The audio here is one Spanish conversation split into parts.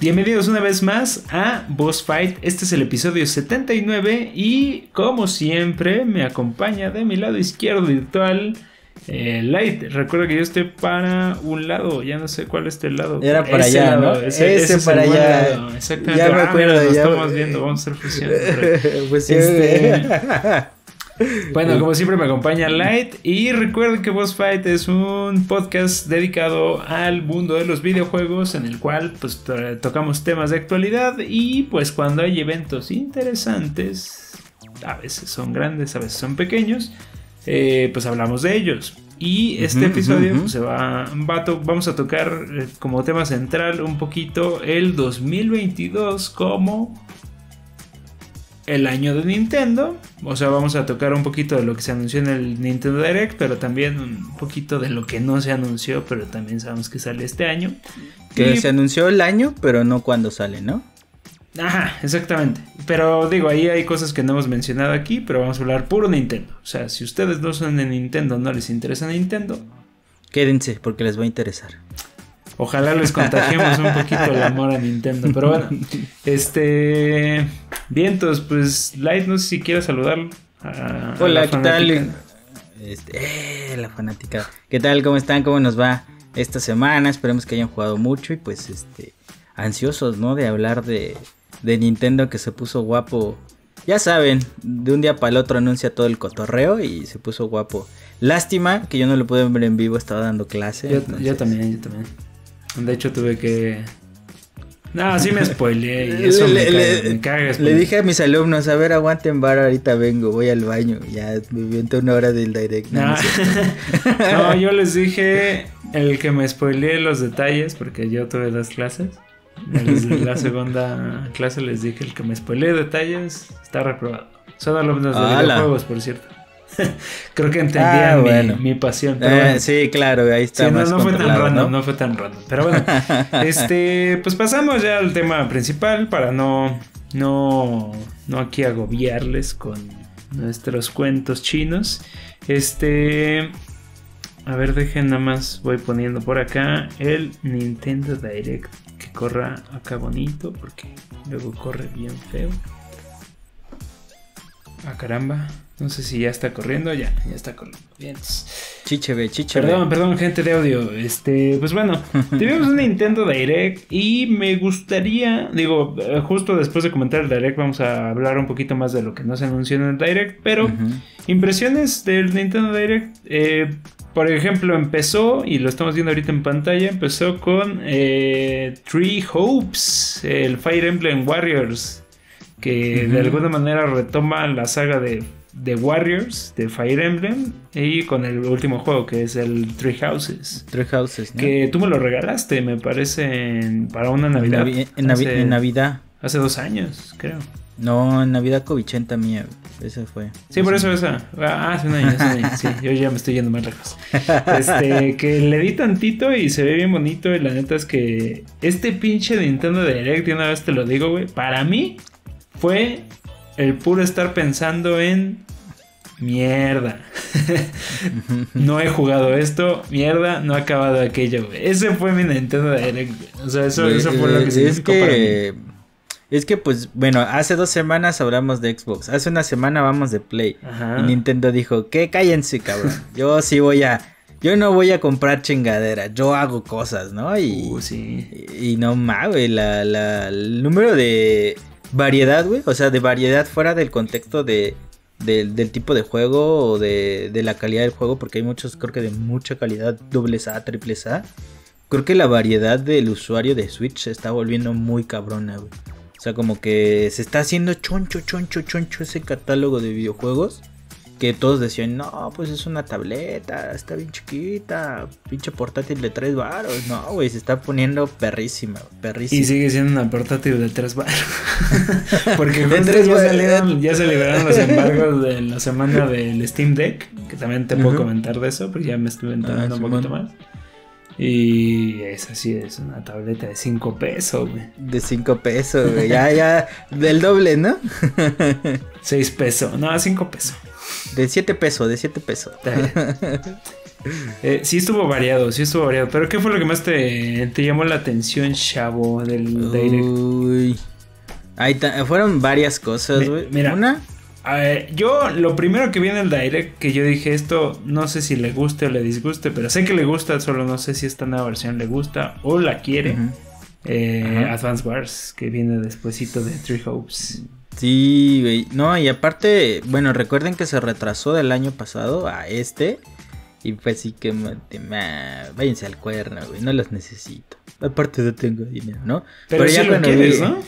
Bienvenidos una vez más a Boss Fight. Este es el episodio 79 y como siempre me acompaña de mi lado izquierdo virtual eh, Light. Recuerda que yo estoy para un lado, ya no sé cuál es el lado. Era para allá, ¿no? Ese, para allá. Exactamente. Ya me Ah, acuerdo, mira, nos ya estamos me- viendo, vamos a fusión. pues sí, Este-. Bueno, como siempre me acompaña Light y recuerden que Boss Fight es un podcast dedicado al mundo de los videojuegos en el cual pues to- tocamos temas de actualidad y pues cuando hay eventos interesantes, a veces son grandes, a veces son pequeños, eh, pues hablamos de ellos. Y este episodio pues, se va, va a to- vamos a tocar eh, como tema central un poquito el 2022 como el año de Nintendo. O sea, vamos a tocar un poquito de lo que se anunció en el Nintendo Direct, pero también un poquito de lo que no se anunció, pero también sabemos que sale este año. Que Y- se anunció el año, pero no cuando sale, ¿no? Ajá, exactamente. Pero digo, ahí hay cosas que no hemos mencionado aquí, pero vamos a hablar puro Nintendo. O sea, si ustedes no son de Nintendo, no les interesa Nintendo, Quédense, porque les va a interesar. Ojalá les contagiemos un poquito el amor a Nintendo. Pero bueno, este. Vientos, pues Light, no sé si quieres saludar. a- a Hola, la ¿qué tal? Este, eh, la fanática. ¿Qué tal? ¿Cómo están? ¿Cómo nos va esta semana? Esperemos que hayan jugado mucho y pues este ansiosos, ¿no? De hablar de, de Nintendo que se puso guapo. Ya saben, de un día para el otro anuncia todo el cotorreo y se puso guapo. Lástima que yo no lo pude ver en vivo, estaba dando clase. Yo, entonces- yo también, yo también. De hecho, tuve que. No, sí me spoileé y eso me, Le- caga, le- me caga Le dije a mis alumnos, a ver, aguanten bar, ahorita vengo, voy al baño. Ya me inventé una hora del direct. no, No, yo les dije el que me spoileé los detalles, porque yo tuve dos clases. Desde la segunda clase les dije el que me spoileé detalles está reprobado. Son alumnos de videojuegos, por cierto. Creo que entendían Ah, mi, bueno. mi pasión. Pero Eh, bueno. sí, claro, ahí está Sí, más no fue tan controlado, random, ¿no? ¿no? fue tan random. Pero bueno, este, pues pasamos ya al tema principal para no, no, no aquí agobiarles con nuestros cuentos chinos. Este, a ver, dejen nada más, voy poniendo por acá el Nintendo Direct que corra acá bonito porque luego corre bien feo. Ah, caramba. No sé si ya está corriendo. Ya, ya está corriendo. Bien. Chichebe, chichebe. Perdón, perdón, gente de audio. Este, pues bueno, tuvimos un Nintendo Direct y me gustaría, digo, eh, justo después de comentar el Direct vamos a hablar un poquito más de lo que no se anunció en el Direct, pero impresiones del Nintendo Direct. eh, por ejemplo, empezó, y lo estamos viendo ahorita en pantalla, empezó con eh, Three Hopes, el Fire Emblem Warriors, que de alguna manera retoma la saga de, de Warriors, de Fire Emblem, y con el último juego que es el Three Houses. Three Houses, ¿no? Que tú me lo regalaste, me parece, en- para una Navidad. Navi- en, Navi- hace, en Navidad. hace dos años, creo. No, en Navidad covichenta mía. Esa fue. Sí, por eso esa. Ah, hace un año, hace un año. Sí, yo ya me estoy yendo más lejos. Este, que le di tantito y se ve bien bonito. Y la neta es que este pinche Nintendo Direct, de una vez te lo digo, güey. Para mí fue el puro estar pensando en mierda. no he jugado esto, mierda, no he acabado aquello. Ese fue mi Nintendo Direct. O sea, eso, eso fue lo que Eh, es significó para mí. que es que pues bueno, hace dos semanas hablamos de Xbox, hace una semana vamos de Play Ajá. y Nintendo dijo que cállense cabrón, yo sí voy a, yo no voy a comprar chingadera, yo hago cosas, ¿no? Y, Uh, sí. y, y no mames, güey, la, la, el número de variedad, güey, o sea, de variedad fuera del contexto de del, tipo de juego o de, de la calidad del juego, porque hay muchos, creo que de mucha calidad, dobles A, triples A. Creo que la variedad del usuario de Switch se está volviendo muy cabrona, güey. O sea, como que se está haciendo choncho, choncho, choncho ese catálogo de videojuegos. Que todos decían, no, pues es una tableta, está bien chiquita, pinche portátil de tres varos. No, güey, se está poniendo perrísima, perrísima. Y sigue siendo una portátil de 3 baros. Porque justo tres ya, salieron- ya se liberaron los embargos de la semana del Steam Deck. Que también te puedo comentar de eso, porque ya me estuve enterando Ah, un poquito más. Y esa sí es una tableta de 5 pesos, güey. De cinco pesos, güey. Ya, ya, del doble, ¿no? 6 pesos. No, 5 pesos. De siete pesos, de siete pesos. Está bien. Eh, sí estuvo variado, sí estuvo variado. Pero ¿qué fue lo que más te, te llamó la atención, chavo, del Direct? Uy. Ahí fueron varias cosas, Mi- güey. mira. Una, yo, lo primero que vi en el Direct, que yo dije esto, no sé si le guste o le disguste, pero sé que le gusta, solo no sé si esta nueva versión le gusta o la quiere. Ujú. Eh, Ajá. Advance Wars, que viene despuesito de Three Hopes. Sí, güey. No, y aparte, bueno, recuerden que se retrasó del año pasado a este. Y fue así que, ma- te- ma- váyanse al cuerno, güey. No los necesito. Aparte no tengo dinero, ¿no? Pero, sí lo quieres, ¿no?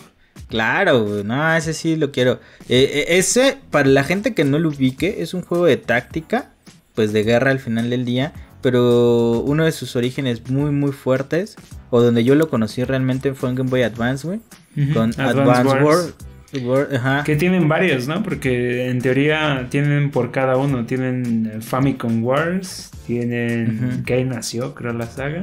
Claro, güey. No, ese sí lo quiero. Eh, eh, ese, para la gente que no lo ubique, es un juego de táctica. Pues de guerra al final del día. Pero uno de sus orígenes muy, muy fuertes. O donde yo lo conocí realmente fue en Game Boy Advance, güey. Con Advance Advance, Wars. War. Ajá. Que tienen varios, ¿no? Porque en teoría tienen por cada uno. Tienen Famicom Wars, tienen que ahí nació, creo, la saga.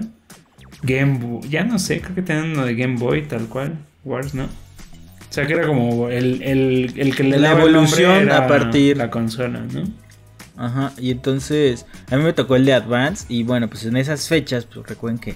Game Boy, ya no sé, creo que tienen uno de Game Boy, tal cual. Wars, ¿no? O sea que era como el, el, el que le La daba el nombre evolución era a partir- la consola, ¿no? Ajá, y entonces a mí me tocó el de Advance y bueno, pues en esas fechas, pues recuerden que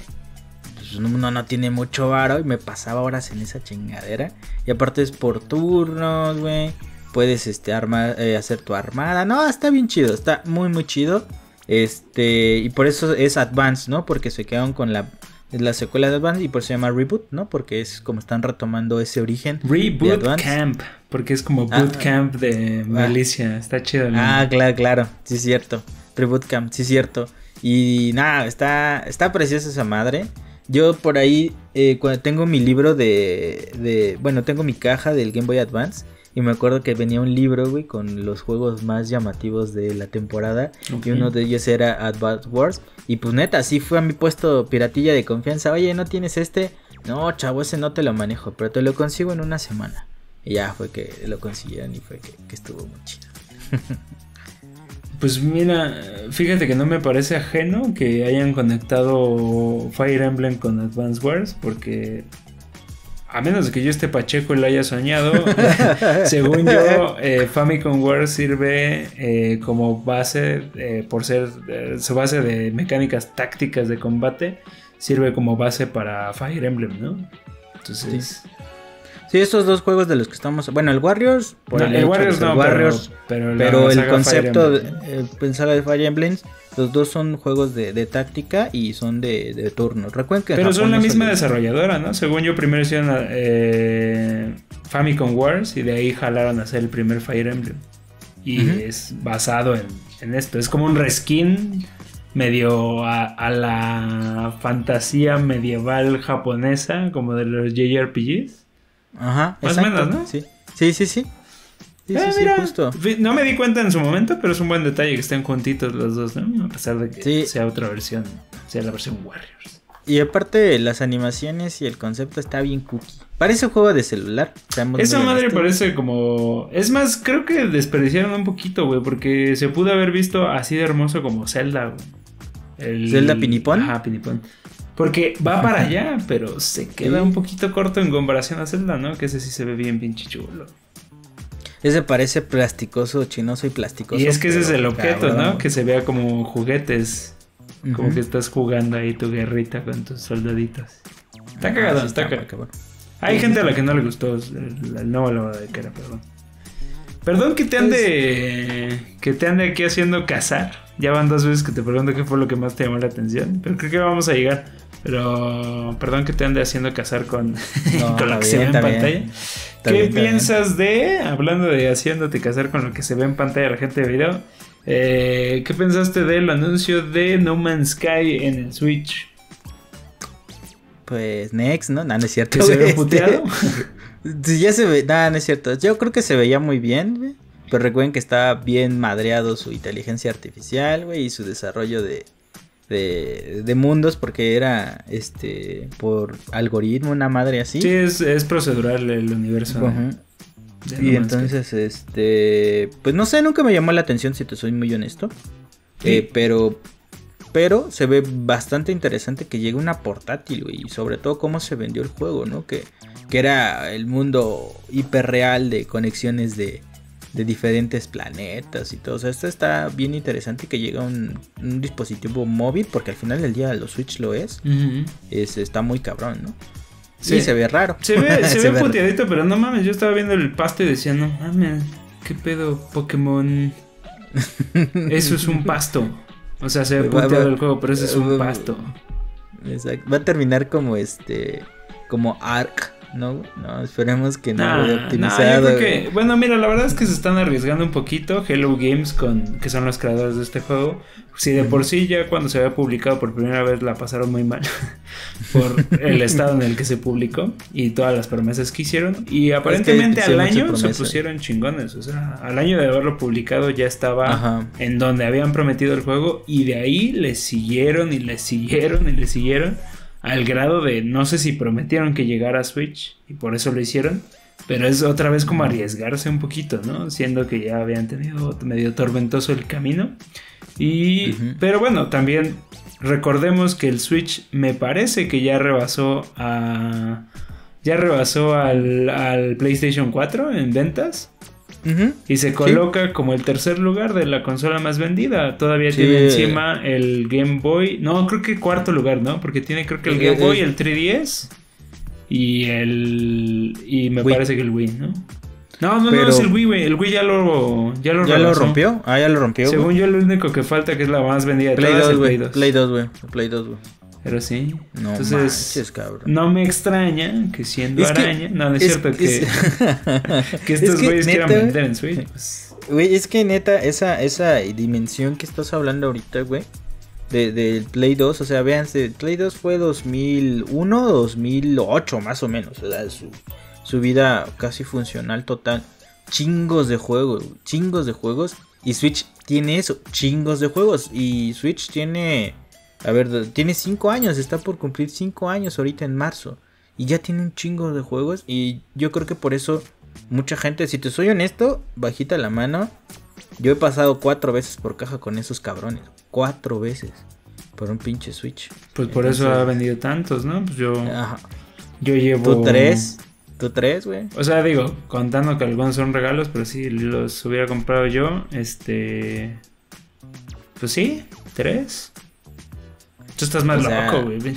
pues, uno no tiene mucho varo y me pasaba horas en esa chingadera. Y aparte es por turnos, güey. Puedes este armar, eh, hacer tu armada. No, está bien chido, está muy muy chido. Este, y por eso es Advance, ¿no? Porque se quedaron con la la secuela de Advance y por eso se llama Reboot, ¿no? Porque es como están retomando ese origen. Reboot. Camp, porque es como Ah. boot camp de milicia. Está chido. Ah, claro, claro. Sí, es cierto. Reboot Camp, sí, es cierto. Y nada, está, está preciosa esa madre. Yo por ahí, eh, cuando tengo mi libro de, de. Bueno, tengo mi caja del Game Boy Advance. Y me acuerdo que venía un libro, güey, con los juegos más llamativos de la temporada. Y uno de ellos era Advance Wars. Y pues neta, así fue a mi puesto piratilla de confianza. Oye, ¿no tienes este? No, chavo, ese no te lo manejo, pero te lo consigo en una semana. Y ya fue que lo consiguieron y fue que, que estuvo muy chido. Pues mira, fíjate que no me parece ajeno que hayan conectado Fire Emblem con Advance Wars, porque a menos de que yo esté pacheco y lo haya soñado, según yo, eh, Famicom Wars sirve eh, como base, eh, por ser eh, su base de mecánicas tácticas de combate, sirve como base para Fire Emblem, ¿no? Entonces, estos dos juegos de los que estamos. Bueno, el Warriors. por no, el el Warriors no, Warriors, pero, pero, la pero el concepto, de, eh, pensar de Fire Emblem, los dos son juegos de, de táctica y son de, de turnos. Recuerden que Pero Japón son la no misma desarrolladora, ¿no? Según yo, primero hicieron eh, Famicom Wars y de ahí jalaron a hacer el primer Fire Emblem. Y es basado en, en esto. Es como un reskin medio a, a la fantasía medieval japonesa, como de los JRPGs. Ajá, Más o menos, ¿no? Sí, sí, sí. Sí, sí, sí, mira, justo. No me di cuenta en su momento, pero es un buen detalle que estén juntitos los dos, ¿no? A pesar de que sea otra versión, sea la versión Warriors. Y aparte, las animaciones y el concepto está bien cookie. Parece un juego de celular. Esa madre honestos. parece como. Es más, creo que desperdiciaron un poquito, güey. Porque se pudo haber visto así de hermoso como Zelda, güey. El- ¿Zelda Pinipón? Ajá, Pinipón. Porque va para allá, pero se queda un poquito corto en comparación a Zelda, ¿no? Que ese sí se ve bien pinche chulo. Ese parece plasticoso, chinoso y plasticoso. Y es que ese es el objeto, cabrón. ¿no? Que se vea como juguetes. Como que estás jugando ahí tu guerrita con tus soldaditos. Está Ah, cagado, está cagado. Hay gente a la que no le gustó el, el nuevo lavado de cara, perdón. Perdón que te ande. que te ande aquí haciendo cazar. Ya van dos veces que te pregunto qué fue lo que más te llamó la atención. Pero creo que vamos a llegar. Pero perdón que te ande haciendo cazar con, No, con lo que se ve en pantalla. bien. ¿Qué bien, piensas de, hablando de haciéndote casar con lo que se ve en pantalla la gente de video? eh, ¿Qué pensaste del anuncio de No Man's Sky en el Switch? Pues Next, ¿no? No, no es cierto. ¿Que se ve este- puteado? Ya se ve, nada, no es cierto. Yo creo que se veía muy bien, güey. Pero recuerden que está bien madreado su inteligencia artificial, güey, y su desarrollo de, de, de mundos, porque era este por algoritmo, una madre así. Sí, es, es procedural el universo. de Y entonces, este, pues no sé, nunca me llamó la atención, si te soy muy honesto. Sí. Eh, pero, pero se ve bastante interesante que llegue una portátil, güey. Y sobre todo cómo se vendió el juego, ¿no? Que, que era el mundo hiperreal de conexiones de, de diferentes planetas y todo. O sea, esto está bien interesante que llega un, un dispositivo móvil, porque al final del día los Switch lo es. es está muy cabrón, ¿no? Sí, se ve raro. Se ve, se, ve, puteadito, pero no mames, yo estaba viendo el pasto y decía, no mames, ¿qué pedo, Pokémon? Eso es un pasto. O sea, se ve puteado el juego, pero eso es un pasto. Exacto. Va a terminar como este, como Ark no, no, esperemos que no optimizado. bueno, mira, la verdad es que se están arriesgando un poquito. Hello Games, con, que son los creadores de este juego. Si de por sí ya cuando se había publicado por primera vez la pasaron muy mal por el estado en el que se publicó y todas las promesas que hicieron. Y aparentemente al año se pusieron chingones. O sea, al año de haberlo publicado ya estaba en donde habían prometido el juego y de ahí le siguieron y le siguieron y le siguieron al grado de no sé si prometieron que llegara a Switch y por eso lo hicieron, pero es otra vez como arriesgarse un poquito, ¿no? Siendo que ya habían tenido medio tormentoso el camino. Y pero bueno, también recordemos que el Switch me parece que ya rebasó a ya rebasó al, al PlayStation 4 en ventas. Y se coloca como el tercer lugar de la consola más vendida. Todavía tiene encima el Game Boy. No, creo que cuarto lugar, ¿no? Porque tiene creo que el Game Boy, el 3DS y el... Y me parece que el Wii, ¿no? No, no, no es el Wii, güey. El Wii ya lo, ya lo, ¿Ya lo rompió. Ah, ya lo rompió. Según yo, lo único que falta que es la más vendida de Play 2, güey. Play 2, güey. Play 2, güey. Pero sí. No Entonces, cabrón. No me extraña que siendo araña. no, no es, cierto que, que estos güeyes quieran vender en Switch. Pues. Güey, es que neta, esa, esa dimensión que estás hablando ahorita, güey. Del de Play 2, o sea, véanse, Play 2 fue 2001, 2008 más o menos, o sea, su, su vida casi funcional total. Chingos de juegos, chingos de juegos. Y Switch tiene eso, chingos de juegos. Y Switch tiene a ver, tiene 5 años, está por cumplir 5 años ahorita en marzo. Y ya tiene un chingo de juegos. Y yo creo que por eso mucha gente, si te soy honesto, bajita la mano. Yo he pasado cuatro veces por caja con esos cabrones. Cuatro veces. Por un pinche Switch. Pues por eso ha vendido tantos, ¿no? Pues yo. Yo llevo. ¿Tú tres? ¿Tú tres, güey? O sea, digo, contando que algunos son regalos, pero si los hubiera comprado yo, este. Pues sí, tres. Tú estás más loco, güey.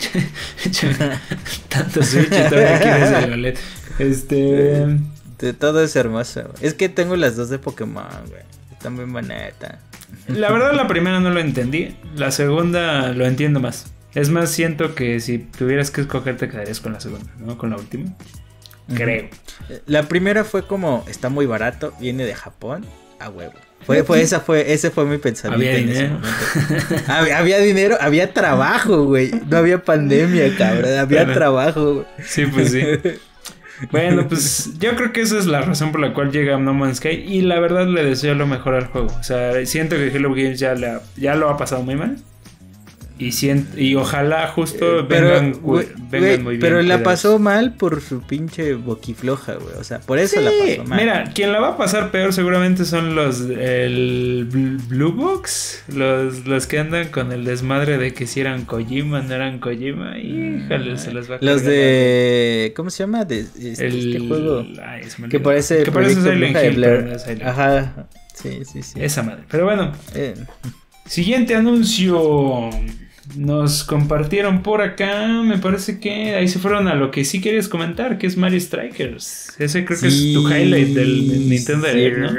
Tanto Switch y todavía quieres el OLED. Este. De todo es hermoso. Es que tengo las dos de Pokémon, güey. Están bien bonita. La verdad, la primera no lo entendí. La segunda lo entiendo más. Es más, siento que si tuvieras que escoger, te quedarías con la segunda, ¿no? Con la última. Creo. La primera fue como: está muy barato, viene de Japón, a huevo. Fue, fue, esa fue, ese fue mi pensamiento. Había dinero. había, dinero, había trabajo, güey. No había pandemia, cabrón. Había trabajo, güey. Sí, pues sí. Bueno, pues yo creo que esa es la razón por la cual llega No Man's Sky. Y la verdad le deseo lo mejor al juego. O sea, siento que Hello Games ya, ya lo ha pasado muy mal. Y, y ojalá justo eh, vengan, muy bien. Pero la pasó mal por su pinche boquifloja, güey. O sea, por eso la pasó mal. Mira, quien la va a pasar peor seguramente son los. El Blue Box. Los, los que andan con el desmadre de que si eran Kojima, no eran Kojima. Híjole, se los va a Los de. ¿Cómo se llama? De, este, este juego. que parece. Que parece de Ajá. Sí, sí, sí. Esa madre. Pero bueno. Eh. Siguiente anuncio. Nos compartieron por acá, me parece que ahí se fueron a lo que sí querías comentar, que es Mario Strikers. Ese creo que es tu highlight del Nintendo Direct, ¿no?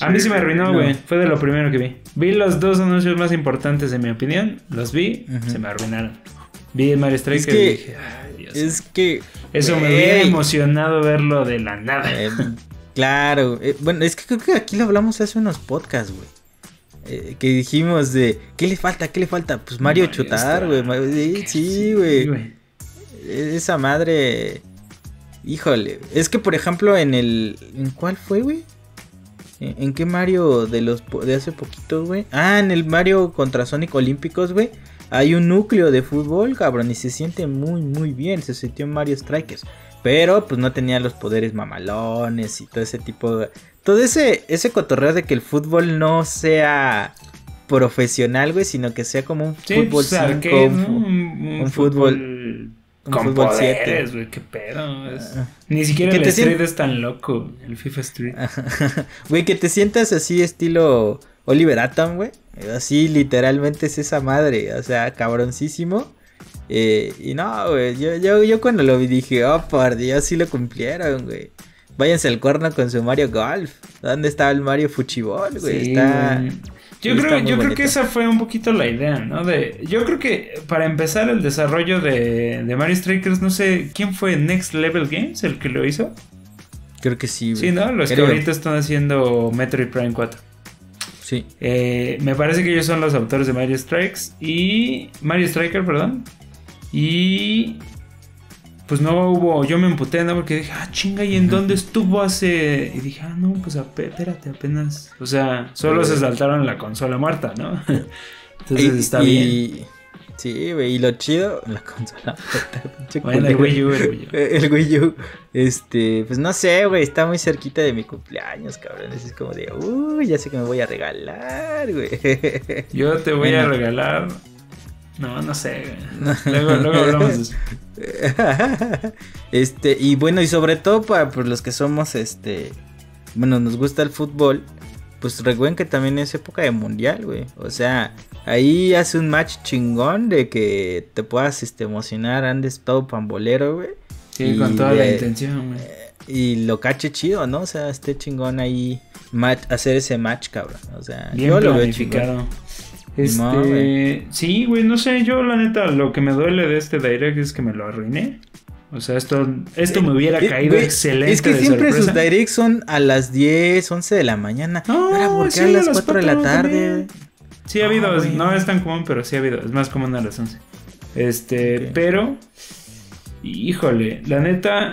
a mí sí me arruinó, güey. Fue de lo primero que vi. Vi los dos anuncios más importantes, en mi opinión. Los vi, se me arruinaron. Vi Mario Strikers y dije, ay, Dios. Es que. Eso me hubiera emocionado verlo de la nada. Eh, claro. Eh, bueno, es que creo que aquí lo hablamos hace unos podcasts, güey. Eh, que dijimos de, ¿qué le falta? ¿Qué le falta? Pues Mario, chutar, güey. Sí, güey. Esa madre... Híjole. Es que, por ejemplo, en el... ¿En cuál fue, güey? ¿En, qué Mario de los de hace poquito, güey? Ah, en el Mario contra Sonic Olímpicos, güey. Hay un núcleo de fútbol, cabrón, y se siente muy, muy bien. Se sintió en Mario Strikers. Pero, pues no tenía los poderes mamalones y todo ese tipo de todo ese, ese cotorreo de que el fútbol no sea profesional, güey, sino que sea como un fútbol 5, un, fútbol, con poderes, güey, qué pedo. Ni siquiera el Street es tan loco, el FIFA Street. Güey, que te sientas así estilo Oliver Atom, güey. Así literalmente es esa madre, o sea, cabroncísimo. Eh, y no, güey, yo, yo, yo cuando lo vi dije, oh, por Dios, sí lo cumplieron, güey. Váyanse al cuerno con su Mario Golf. ¿Dónde estaba el Mario Fuchibol, güey? está... Yo creo, yo creo que esa fue un poquito la idea, ¿no? De, yo creo que para empezar el desarrollo de, de Mario Strikers, no sé, ¿quién fue Next Level Games el que lo hizo? Creo que sí, güey. Sí, ¿no? Los que ahorita están haciendo Metroid Prime 4. Sí. Eh, me parece que ellos son los autores de Mario Strikes y... Mario Striker, perdón. Y pues no hubo, yo me emputé, ¿no? Porque dije, ah, chinga, ¿y en dónde estuvo hace? Y dije, ah, no, pues espérate, apenas. O sea, solo se saltaron la consola muerta, ¿no? Entonces está bien. Sí, güey, y lo chido, la consola. bueno, el Wii U, el Wii U. El Wii U, este, pues no sé, güey, está muy cerquita de mi cumpleaños, cabrón. Es como de, uy, ya sé que me voy a regalar, güey. Yo te voy a regalar no, no sé. Luego, luego hablamos de eso. Este, y bueno, y sobre todo para los que somos, este, bueno, nos gusta el fútbol, pues recuerden que también es época de mundial, güey. O sea, ahí hace un match chingón de que te puedas este, emocionar, andes todo pambolero, güey. Sí, con toda la intención, güey. Y lo cache chido, ¿no? O sea, esté chingón ahí hacer ese match, cabrón. O sea, Bien yo lo veo este, sí, güey, no sé, yo la neta, lo que me duele de este direct es que me lo arruiné. O sea, esto, esto me hubiera eh, caído excelente. Es que siempre sus directs son a las 10, 11 de la mañana. No, ¿por qué a las 4 de la tarde? Sí ha habido, no es tan común, pero sí ha habido, es más común a las 11. Este, pero, híjole, la neta,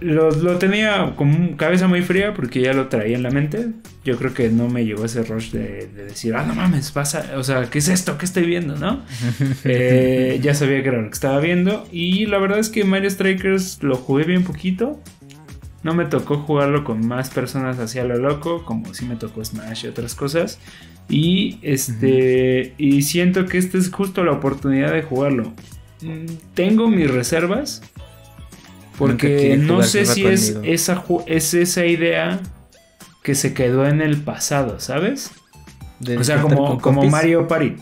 lo, lo, tenía como cabeza muy fría porque ya lo traía en la mente. Yo creo que no me llegó ese rush de, decir, ah, no mames, pasa, o sea, ¿qué es esto? ¿Qué estoy viendo? ¿No? Eh, ya sabía que era lo que estaba viendo. Y la verdad es que Mario Strikers lo jugué bien poquito. No me tocó jugarlo con más personas hacia lo loco, como si me tocó Smash y otras cosas. Y este. Y siento que esta es justo la oportunidad de jugarlo. Mm, tengo mis reservas porque no sé si es esa, es esa idea que se quedó en el pasado, ¿sabes? o sea, como, como Mario Party.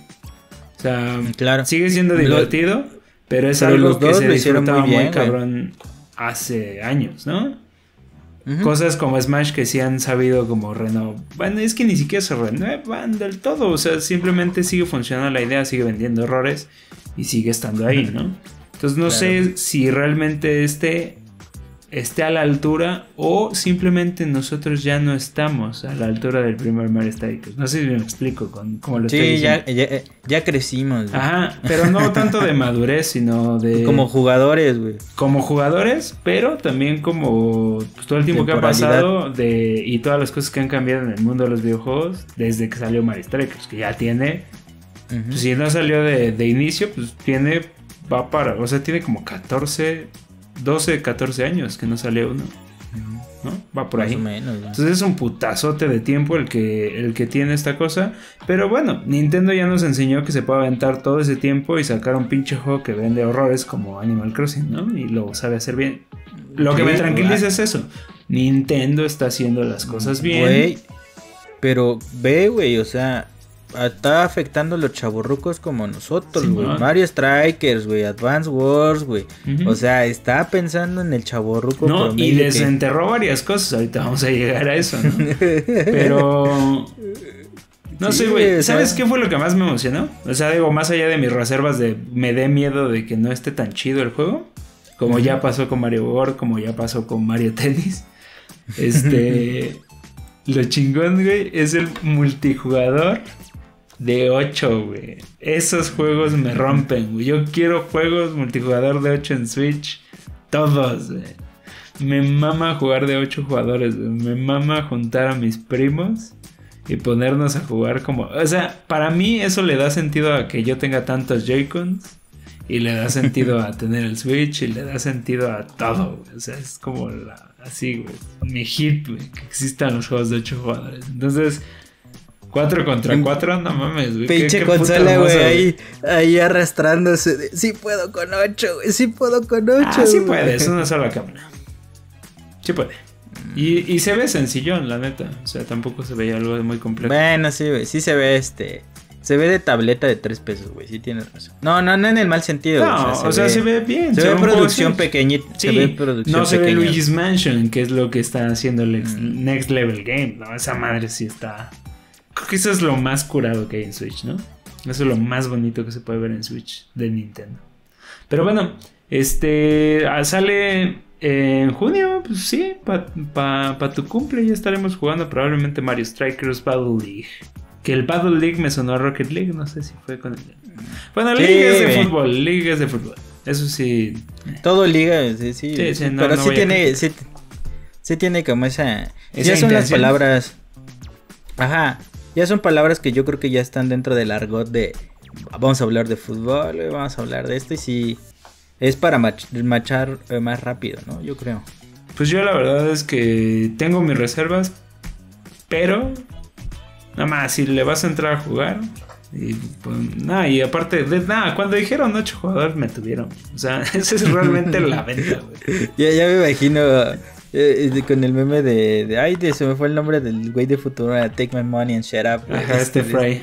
O sea, claro. sigue siendo divertido, pero es algo que se disfrutaba muy, bien, cabrón hace años, ¿no? Cosas como Smash que sí han sabido como renovar. Bueno, es que ni siquiera se renuevan del todo. O sea, simplemente sigue funcionando la idea, sigue vendiendo errores y sigue estando ahí, ¿no? Entonces no sé si realmente este esté a la altura o simplemente nosotros ya no estamos a la altura del primer Mario Strikers. No sé si me explico con cómo lo sí, estoy diciendo. Ya, ya, ya crecimos. Ajá, pero no tanto de madurez, sino de... Como jugadores, güey. Como jugadores, pero también como pues, todo el tiempo que ha pasado de, y todas las cosas que han cambiado en el mundo de los videojuegos desde que salió Mario Strikers, que ya tiene... pues, si no salió de, de inicio, pues tiene va para, o sea, tiene como 14, 12, 14 años que no sale uno. ¿no? Va por ahí. Entonces es un putazote de tiempo el que, el que tiene esta cosa. Pero bueno, Nintendo ya nos enseñó que se puede aventar todo ese tiempo y sacar un pinche juego que vende horrores como Animal Crossing, ¿no? Y lo sabe hacer bien. Lo que me tranquiliza es eso. Nintendo está haciendo las cosas bien. Güey, pero ve, güey, o sea, está afectando a los chaburrucos como nosotros, güey. Mario Strikers, güey. Advance Wars, güey. O sea, está pensando en el chaburruco. No, y desenterró varias cosas. Ahorita vamos a llegar a eso, ¿no? Pero. No sé, güey. ¿Sabes qué fue lo que más me emocionó? O sea, digo, más allá de mis reservas de me dé miedo de que no esté tan chido el juego. Como ya pasó con Mario World, como ya pasó con Mario Tennis. Este. lo chingón, güey, es el multijugador de 8, güey. Esos juegos me rompen, güey. Yo quiero juegos multijugador de 8 en Switch. Todos, güey. Me mama jugar de 8 jugadores, güey. Me mama juntar a mis primos y ponernos a jugar como... O sea, para mí eso le da sentido a que yo tenga tantos Joy-Cons. Y le da sentido a tener el Switch y le da sentido a todo, güey. O sea, es como la, así, güey. Mi hit, güey. Que existan los juegos de 8 jugadores. Entonces, 4 contra 4, no mames, güey. Pinche consola, güey, ahí, ahí arrastrándose. De, sí puedo con 8, güey, sí puedo con 8. Ah, sí puede, es una sola cámara. Sí puede. Y, y se ve sencillón, la neta. O sea, tampoco se veía algo muy complejo. Bueno, sí, güey, sí se ve este. Se ve de tableta de 3 pesos, güey, sí tienes razón. No, no, no en el mal sentido. No, o sea, se, ve, bien. Se, ve producción pequeñita. Sí, se ve producción no se ve Luigi's Mansion, que es lo que está haciendo el mm. Next Level Game, ¿no? Esa madre sí está... Creo que eso es lo más curado que hay en Switch, ¿no? Eso es lo más bonito que se puede ver en Switch de Nintendo. Pero bueno, este... Ah, sale en junio, pues sí, para pa, tu cumple ya estaremos jugando probablemente Mario Strikers Battle League. Que el Battle League me sonó a Rocket League, no sé si fue con el. Bueno, League es de fútbol, es de fútbol. Eso sí. Todo liga, sí, sí. pero sí tiene, sí, sí, tiene como esa. ya son las palabras. Ajá. Ya son palabras que yo creo que ya están dentro del argot de. Vamos a hablar de fútbol, vamos a hablar de esto y sí. Es para machar eh, más rápido, ¿no? Yo creo. Pues yo la verdad es que tengo mis reservas, pero Nada más, si le vas a entrar a jugar. Y, pues, nada, y aparte, de, nada, cuando dijeron ocho jugadores me tuvieron. O sea, esa es realmente la venta, güey. Ya, ya me imagino eh, con el meme de, de, Ay, se me fue el nombre del güey de futuro. Take my money and shut up. Ajá, este, este Fry.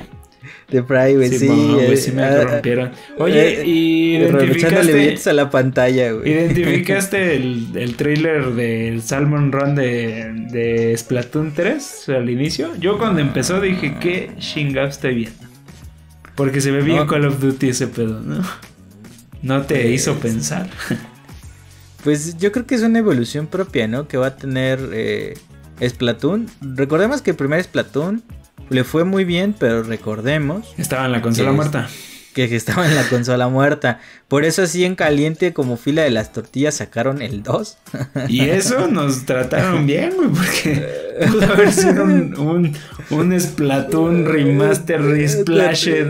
De Fry, güey, sí. sí, me eh, rompieron. Oye, eh, y identificaste... a la pantalla, güey. ¿Identificaste el, el trailer del Salmon Run de, de Splatoon 3 al inicio? Yo cuando empezó dije, ¿qué chingados estoy viendo? Porque se ve bien Call of Duty ese pedo, ¿no? No te pues, hizo pensar. Pues yo creo que es una evolución propia, ¿no? Que va a tener eh, Splatoon. Recordemos que el primer Splatoon le fue muy bien, pero recordemos. Estaba en la consola muerta. Que, estaba en la consola muerta. Por eso así en caliente como fila de las tortillas sacaron el 2. Y eso nos trataron bien, güey, porque pudo haber sido un, un, Splatoon remaster resplashed.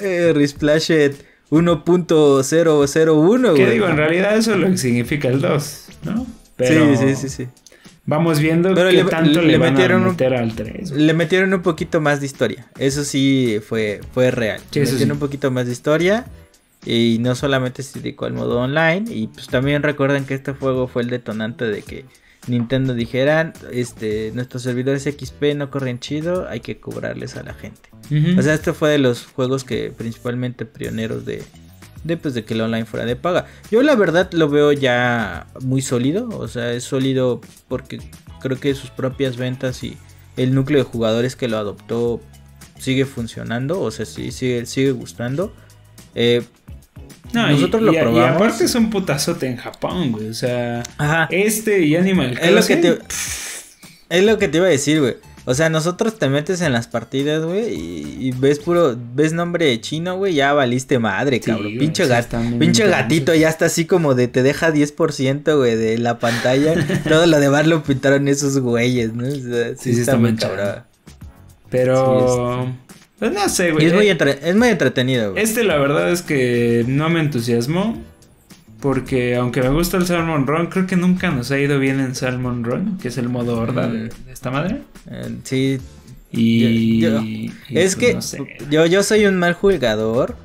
Eh, resplashed 1.001, ¿Qué digo? En realidad eso es lo que significa el 2, ¿no? Sí, sí, sí, sí. Vamos viendo Pero qué le, tanto le, metieron a meter al 3. Le metieron un poquito más de historia. Eso sí fue, fue real. le metieron un poquito más de historia. Y no solamente se dedicó al modo online. Y pues también recuerden que este juego fue el detonante de que Nintendo dijera, este, nuestros servidores XP no corren chido, hay que cobrarles a la gente. O sea, este fue de los juegos que principalmente pioneros de, de, pues, de que el online fuera de paga. Yo la verdad lo veo ya muy sólido, o sea, es sólido porque creo que sus propias ventas y el núcleo de jugadores que lo adoptó sigue funcionando, o sea, sí, sigue, sigue gustando. Eh, nosotros lo probamos. Y aparte es un putazote en Japón, güey. O sea, este y Animal Es lo que te, es lo que te iba a decir, güey. O sea, nosotros te metes en las partidas, güey, y, ves puro, ves nombre chino, güey, ya valiste madre, cabrón. pinche, pinche gatito ya está así como de te deja 10%, güey, de la pantalla. Todo lo demás lo pintaron esos güeyes, ¿no? sí, sí, está, muy cabrón. Pero... Pues no sé, güey. es, muy es muy entretenido, güey. Este la verdad es que no me entusiasmó. Porque aunque me gusta el Salmon Run, creo que nunca nos ha ido bien en Salmon Run, que es el modo horda de, esta madre. Eh, sí. Y, es pues que yo, yo soy un mal jugador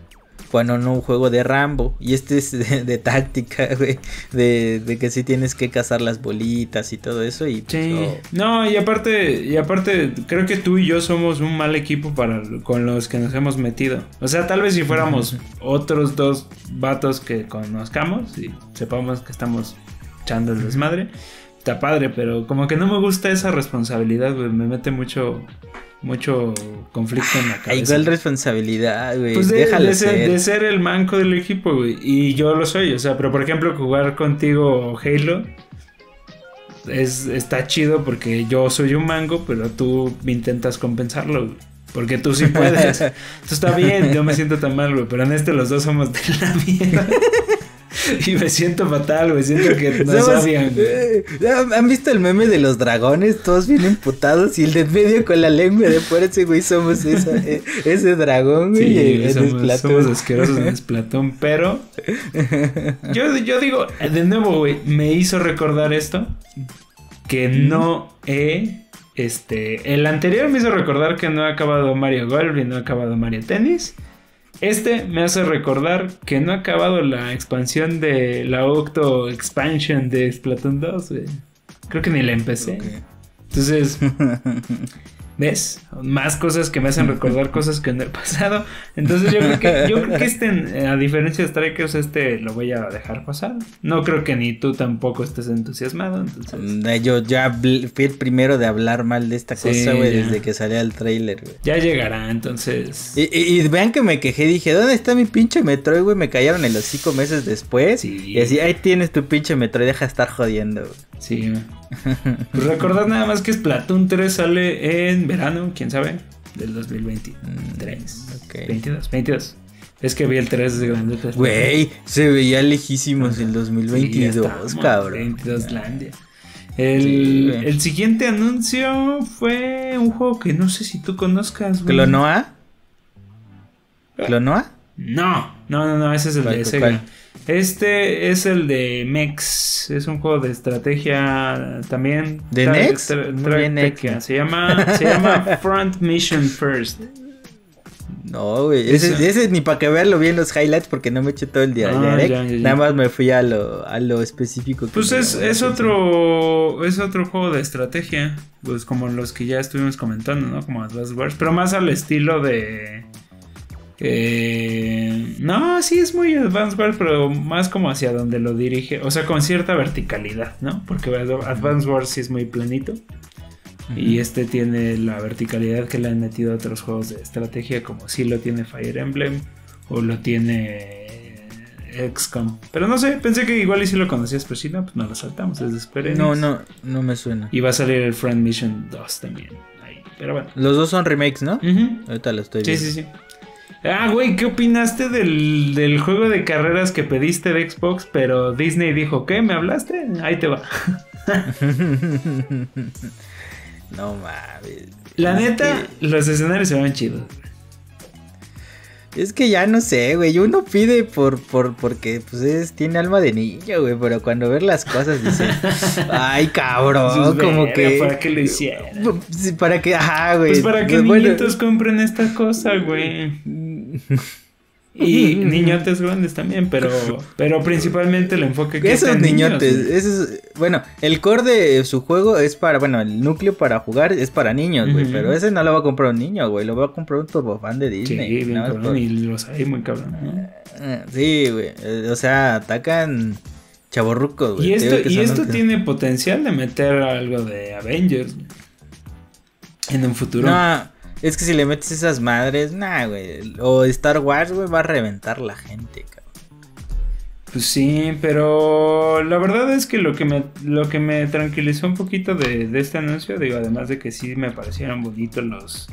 cuando no juego de Rambo. Y este es de, táctica, güey. De, que sí tienes que cazar las bolitas y todo eso. Y pues, sí. No, y aparte, y aparte, creo que tú y yo somos un mal equipo para con los que nos hemos metido. O sea, tal vez si fuéramos otros dos vatos que conozcamos y sepamos que estamos echando el desmadre. Está padre, pero como que no me gusta esa responsabilidad, güey. Me mete mucho mucho conflicto en la cabeza. Igual responsabilidad, güey. Pues de, ser, el manco del equipo, güey. Y yo lo soy, o sea, pero por ejemplo, jugar contigo Halo es, está chido porque yo soy un mango, pero tú intentas compensarlo, Porque tú sí puedes. Eso está bien, yo me siento tan mal, güey. Pero en este los dos somos de la mierda. y me siento fatal, güey. Siento que nos odian. Eh, ¿Han visto el meme de los dragones? Todos bien emputados y el de medio con la lengua de fuera, ese güey, somos eh, ese dragón, güey. Sí, somos, somos, asquerosos en Splatón, pero yo, yo digo, de nuevo, güey, me hizo recordar esto que no he Este, el anterior me hizo recordar que no ha acabado Mario Golf y no ha acabado Mario Tennis. Este me hace recordar que no ha acabado la expansión de la Octo Expansion de Splatoon 2, güey. Creo que ni la empecé. Entonces, ¿ves? Más cosas que me hacen recordar cosas que no he pasado. Entonces yo creo que, yo creo que este, a diferencia de Strikers, este lo voy a dejar pasar. No creo que ni tú tampoco estés entusiasmado. Entonces... Mm, yo ya fui el primero de hablar mal de esta cosa, güey, desde que salía el trailer, güey. Ya llegará, entonces. Y, vean que me quejé, dije, ¿dónde está mi pinche Metroid, güey? Me cayeron en los cinco meses después. Y así, ahí tienes tu pinche Metroid, deja de estar jodiendo, güey. Sí, pues recordad nada más que Splatoon 3 sale en verano, quién sabe, del 2023. Ok 22, 22. Es que vi el 3 de grande. Güey, se veía lejísimos el 2022, cabrón. 22 Landia. El, el, siguiente anuncio fue un juego que no sé si tú conozcas. ¿Clonoa? ¿Clonoa? No, no, no, no, ese es el de Sega. Este es el de Mex. Es un juego de estrategia también. ¿De Nex? Se llama, se llama Front Mission First. No, güey. Ese, ni para que verlo bien los highlights porque no me eché todo el día. Ah, Nada más me fui a lo, a lo específico. pues es, es otro es otro juego de estrategia. Pues como los que ya estuvimos comentando, ¿no? Como Advance Wars. Pero más al estilo de eh, no, sí es muy Advanced Wars, pero más como hacia donde lo dirige. O sea, con cierta verticalidad, ¿no? Porque Advanced Wars sí es muy planito. Y este tiene la verticalidad que le han metido a otros juegos de estrategia, como si lo tiene Fire Emblem o lo tiene XCOM. Pero no sé, pensé que igual y si lo conocías, pero si no, pues no lo saltamos, es No, no, no me suena. Y va a salir el Friend Mission 2 también. Ahí. Pero bueno. Los dos son remakes, ¿no? Ahorita lo estoy viendo. Sí, sí, sí. Ah, güey, ¿qué opinaste del, del, juego de carreras que pediste de Xbox? Pero Disney dijo, ¿qué? ¿Me hablaste? Ahí te va. no mames. La neta, los escenarios se ven chidos. Es que ya no sé, güey. Uno pide por, por, porque pues es, tiene alma de niño, güey. Pero cuando ver las cosas dice, ay, cabrón, como que. Para que lo hicieran. Para que, ajá, güey. Pues para que pues, niñitos compren esta cosa, güey. Y niñotes grandes también, pero, pero principalmente el enfoque que Esos niñotes, esos, bueno, el core de su juego es para, bueno, el núcleo para jugar es para niños, güey, pero ese no lo va a comprar un niño, güey, lo va a comprar un turbofan de Disney. Sí, bien cabrón, y los hay muy cabrón. Eh, sí, güey, eh, o sea, atacan chaborrucos, güey. Y esto, y esto tiene potencial de meter algo de Avengers en un futuro. No, es que si le metes esas madres, nah, güey. O Star Wars, güey, va a reventar la gente, cabrón. Pues sí, pero la verdad es que lo que me, lo que me tranquilizó un poquito de, este anuncio, digo, además de que sí me parecieron bonitos los,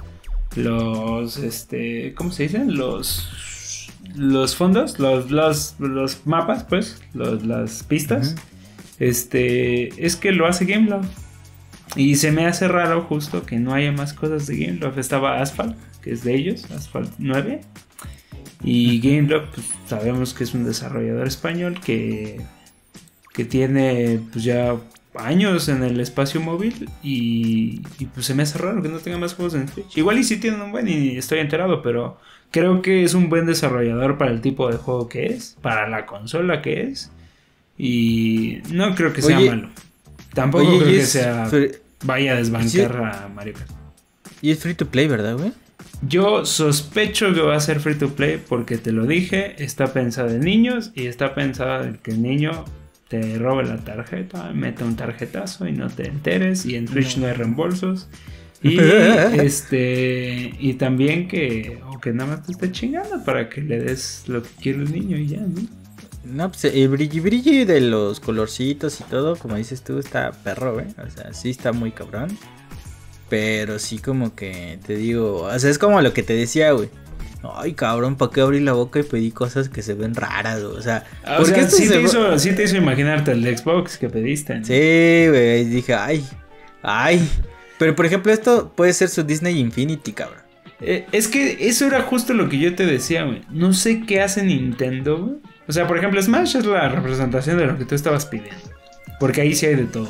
los, este, ¿cómo se dicen? Los, los fondos, los, los, los mapas, pues, los, las pistas. Este, es que lo hace Gameloft. Y se me hace raro justo que no haya más cosas de Gameloft. Estaba Asphalt, que es de ellos, Asphalt 9. Y Gameloft, pues, sabemos que es un desarrollador español que, que tiene pues ya años en el espacio móvil y, pues se me hace raro que no tenga más juegos en Switch. Igual y si tienen un buen y estoy enterado, pero creo que es un buen desarrollador para el tipo de juego que es, para la consola que es. Y no creo que sea malo. Tampoco creo que sea vaya a desbancar a Mario Kart. Y es free to play, ¿verdad, güey? Yo sospecho que va a ser free to play porque te lo dije, está pensado en niños y está pensado en que el niño te robe la tarjeta, mete un tarjetazo y no te enteres y en Twitch no, hay reembolsos. Y este y también que o que nada más te esté chingando para que le des lo que quiere el niño y ya, ¿no? No, pues el brilli brilli de los colorcitos y todo, como dices tú, está perro, güey. O sea, sí está muy cabrón. Pero sí como que te digo, o sea, es como lo que te decía, güey. Ay, cabrón, ¿para qué abrí la boca y pedí cosas que se ven raras, güey? O sea, ah, porque sí, te hizo, sí te hizo imaginarte el Xbox que pediste. Sí, güey, dije, ay, ay. Pero por ejemplo, esto puede ser su Disney Infinity, cabrón. Eh, es que eso era justo lo que yo te decía, güey. No sé qué hace Nintendo, güey o sea, por ejemplo, Smash es la representación de lo que tú estabas pidiendo. Porque ahí sí hay de todo.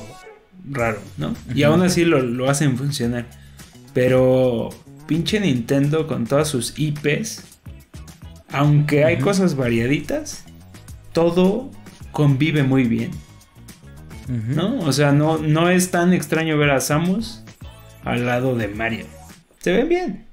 raro, ¿no? Y aún así lo, lo hacen funcionar. Pero pinche Nintendo con todas sus IPs, aunque hay cosas variaditas, todo convive muy bien. ¿No? O sea, no, no es tan extraño ver a Samus al lado de Mario. Se ven bien.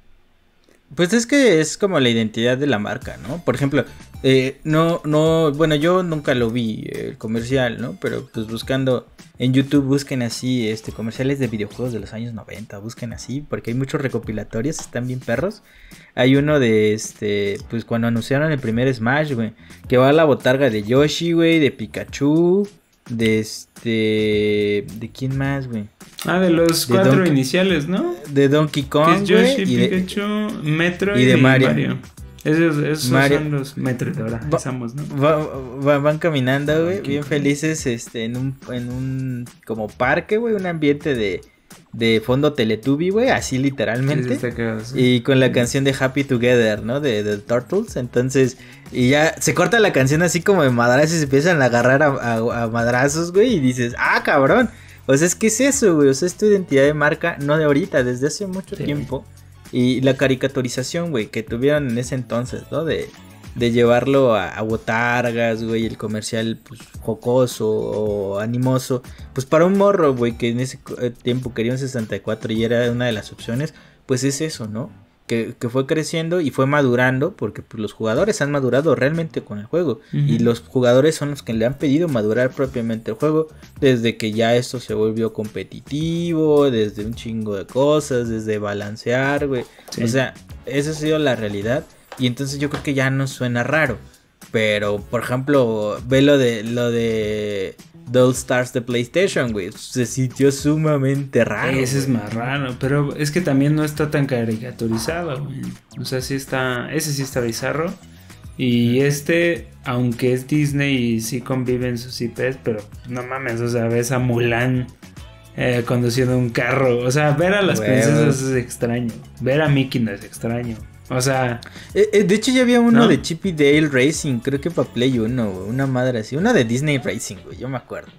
Pues es que es como la identidad de la marca, ¿no? Por ejemplo, eh, no, no, bueno, yo nunca lo vi el comercial, ¿no? Pero pues buscando en YouTube busquen así, este, comerciales de videojuegos de los años 90, busquen así, porque hay muchos recopilatorios, están bien perros. Hay uno de, este, pues cuando anunciaron el primer Smash, güey, que va a la botarga de Yoshi, güey, de Pikachu, de este, de quién más, güey. Ah, de los cuatro iniciales, ¿no? De Donkey Kong, que es Yoshi, Pikachu, Metro y, de Mario. Esos, son los metros de ahora, ¿no? van caminando, güey, bien felices, este, en un, en un, como parque, güey, un ambiente de, de fondo Teletubby, güey, así literalmente. Y con la canción de Happy Together, ¿no? De, The Turtles. Entonces, y ya se corta la canción así como de madrazos y se empiezan a agarrar a, madrazos, güey. Y dices, ah, cabrón. O sea, es que es eso, güey. O sea, es tu identidad de marca, no de ahorita, desde hace mucho tiempo. Y la caricaturización, güey, que tuvieron en ese entonces, ¿no? De, de llevarlo a, botargas, güey, el comercial, pues, jocoso o animoso. Pues para un morro, güey, que en ese eh, tiempo quería un 64 y era una de las opciones, pues es eso, ¿no? Que, fue creciendo y fue madurando, porque pues, los jugadores han madurado realmente con el juego. Y los jugadores son los que le han pedido madurar propiamente el juego, desde que ya esto se volvió competitivo, desde un chingo de cosas, desde balancear, güey. O sea, esa ha sido la realidad. Y entonces yo creo que ya no suena raro. Pero, por ejemplo, ve lo de lo de Those Stars de PlayStation, güey. Se sintió sumamente raro. Ese es más raro, pero es que también no está tan caricaturizado, güey. O sea, sí está. Ese sí está bizarro. Y este, aunque es Disney y sí conviven sus IPs, pero no mames, o sea, ves a Mulan eh, conduciendo un carro. O sea, ver a las princesas es extraño. Ver a Mickey no es extraño. O sea. Eh, eh, de hecho, ya había uno de Chippy Dale Racing, creo que para Play 1, Una madre así. Una de Disney Racing, güey, yo me acuerdo.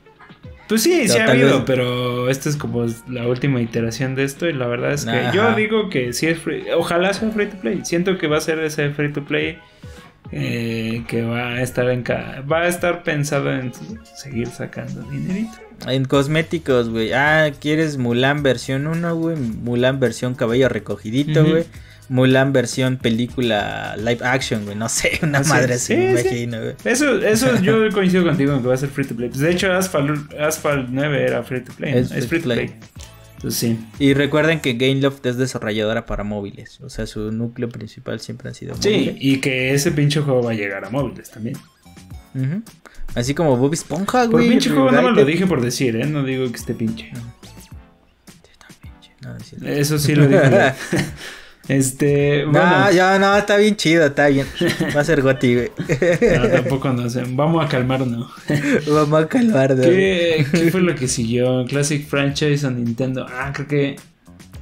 Pues sí, sí ha habido, pero esta es como la última iteración de esto. Y la verdad es que yo digo que sí es free. Ojalá sea free to play. Siento que va a ser ese free to play. Eh, que va a estar en va a estar pensado en seguir sacando dinerito. En cosméticos, güey. Ah, ¿quieres Mulan versión 1, güey? Mulan versión cabello recogidito, güey. Mulan versión película live action, güey. No sé, una ah, madre así, me imagino, güey. Eso, eso yo coincido contigo en que va a ser free to play. Pues, de hecho, Asphalt, Asphalt 9 era free to play. Es, free to play. Entonces, sí. Y recuerden que Gameloft es desarrolladora para móviles. O sea, su núcleo principal siempre han sido móviles. Sí, y que ese pinche juego va a llegar a móviles también. Así como Bobby Esponja, güey. Por pinche juego no me lo dije por decir, ¿eh? No digo que esté pinche. No, Eso sí lo dije. Este, bueno. No, ya no, está bien chido, está bien. Va a ser Goti, güey. No, tampoco no sé. Vamos a calmarnos. Vamos a calmarnos. ¿Qué, ¿Qué fue lo que siguió? Classic Franchise o Nintendo. Ah, creo que.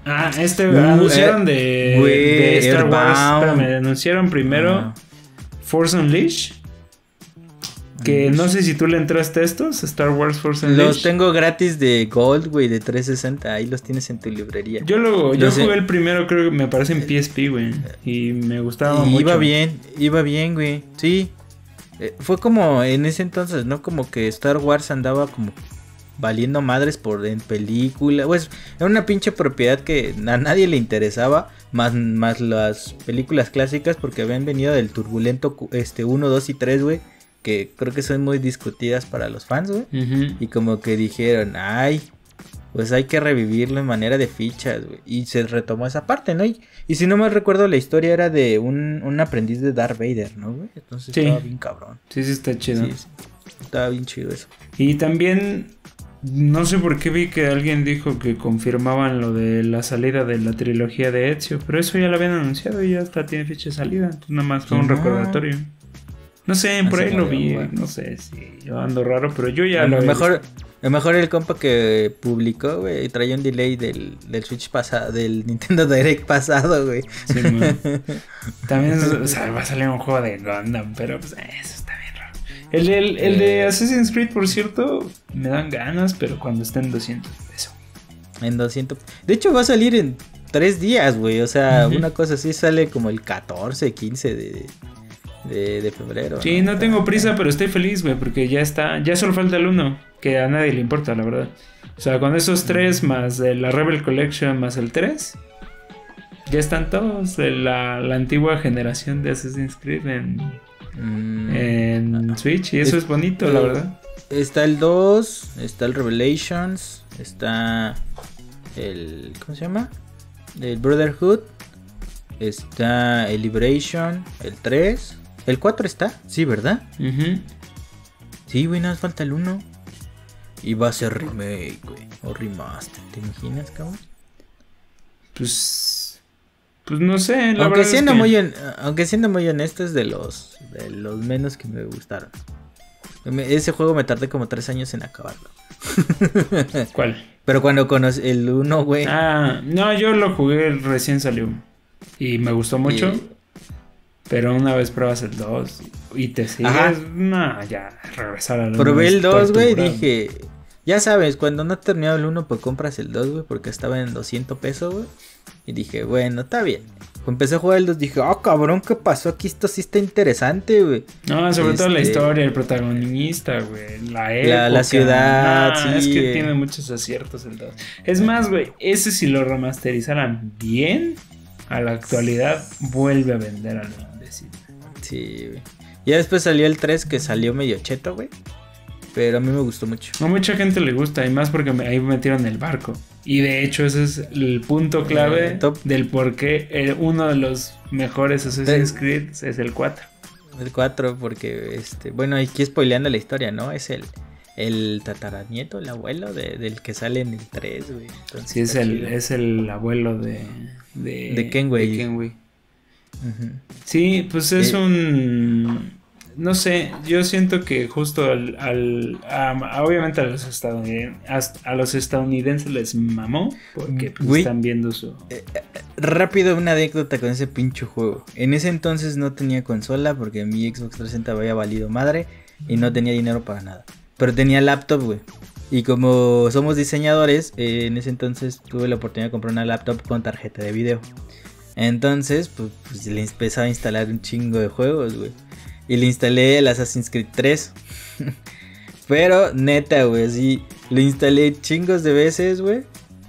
Ah, este uh, anunciaron de, de, Star Wars. Espérame, anunciaron primero ah. Force Unleashed. Que no sé si tú le entraste a estos, Star Wars Force Unleashed. Los tengo gratis de Gold, güey, de 360. Ahí los tienes en tu librería. Yo lo, yo jugué el primero, creo que me parece en PSP, güey. Y me gustaba mucho. Iba bien, iba bien, güey. Sí. Eh, fue como en ese entonces, ¿no? Como que Star Wars andaba como valiendo madres por en película. Pues era una pinche propiedad que a nadie le interesaba. Más, más las películas clásicas porque habían venido del turbulento este 1, 2 y 3, güey que creo que son muy discutidas para los fans, güey. Y como que dijeron, ay, pues hay que revivirlo en manera de fichas, güey. Y se retomó esa parte, ¿no? Y, si no me recuerdo, la historia era de un, aprendiz de Darth Vader, ¿no, güey? Entonces estaba bien cabrón. Sí, sí, está chido. Sí, estaba bien chido eso. Y también, no sé por qué vi que alguien dijo que confirmaban lo de la salida de la trilogía de Ezio, pero eso ya lo habían anunciado y ya hasta tiene fecha de salida. Entonces nada más fue un recordatorio. No sé, por ahí lo vi. No sé si yo ando raro, pero yo ya lo mejor. Lo mejor el compa que publicó, güey, traía un delay del, del Switch pasado, del Nintendo Direct pasado, güey. Sí, También o sea, va a salir un juego de Gundam, pero pues eso está bien raro. El, el, el de Eh. Assassin's Creed, por cierto, me dan ganas, pero cuando esté en 200 pesos. En 200. De hecho, va a salir en tres días, güey. O sea, una cosa así sale como el 14, 15 de, de, de febrero. Sí, no tengo prisa, pero estoy feliz, güey, porque ya está, ya solo falta el uno, que a nadie le importa, la verdad. O sea, con esos tres más la Rebel Collection más el 3, ya están todos de la, la antigua generación de Assassin's Creed en, Mm, en Switch, y eso Es- es bonito, la verdad. Está el 2, está el Revelations, está el... ¿Cómo se llama? El Brotherhood, está el Liberation, el 3. El 4 está, sí, ¿verdad? Sí, güey, nada más falta el 1. Y va a ser remake, güey. O remaster, ¿te imaginas, cabrón? Pues, pues no sé, la Aunque es siendo, que- muy aunque siendo muy honesto es de los, de los menos que me gustaron. Ese juego me tardé como 3 años en acabarlo. ¿Cuál? Pero cuando conocí el 1, güey. Ah, no, yo lo jugué recién salió. Y me gustó mucho. Pero una vez pruebas el 2 y te sigues, Ajá. no, ya regresar al Probé el 2, güey, y dije, ya sabes, cuando no terminado el 1, pues compras el 2, güey, porque estaba en 200 pesos, güey. Y dije, bueno, está bien. Cuando empecé a jugar el 2, dije, ah, cabrón, ¿qué pasó aquí? Esto sí está interesante, güey. No, sobre todo la Este- historia, el protagonista, güey, la época. La- la ciudad, Es sí, que eh. tiene muchos aciertos el 2. Es más, güey, ese si lo remasterizaran bien a la actualidad, vuelve a vender a lo imbécil. Sí, güey. Ya después salió el 3, que salió medio cheto, güey. Pero a mí me gustó mucho. A mucha gente le gusta, y más porque me- ahí metieron el barco. Y de hecho, ese es el punto clave Eh, top. del por qué eh, uno de los mejores Assassin's Creed es el 4. El 4, porque, este, bueno, aquí spoileando la historia, ¿no? Es el, el tataranieto, el abuelo de- del que sale en el 3, güey. Entonces, Sí, es el, chido. es el abuelo de. De, De Kenway. de Kenway. Sí, pues es Eh. un. No sé, yo siento que justo al. al- a- obviamente a los, estadounidenses, a los estadounidenses les mamó porque pues, Güey. están viendo su. Rápido una anécdota con ese pinche juego. En ese entonces no tenía consola porque mi Xbox 360 había valido madre y no tenía dinero para nada. Pero tenía laptop, güey. Y como somos diseñadores, eh, en ese entonces tuve la oportunidad de comprar una laptop con tarjeta de video. Entonces, pues, pues, le empezaba a instalar un chingo de juegos, güey. Y le instalé el Assassin's Creed 3. Pero neta, güey, así lo instalé chingos de veces, güey.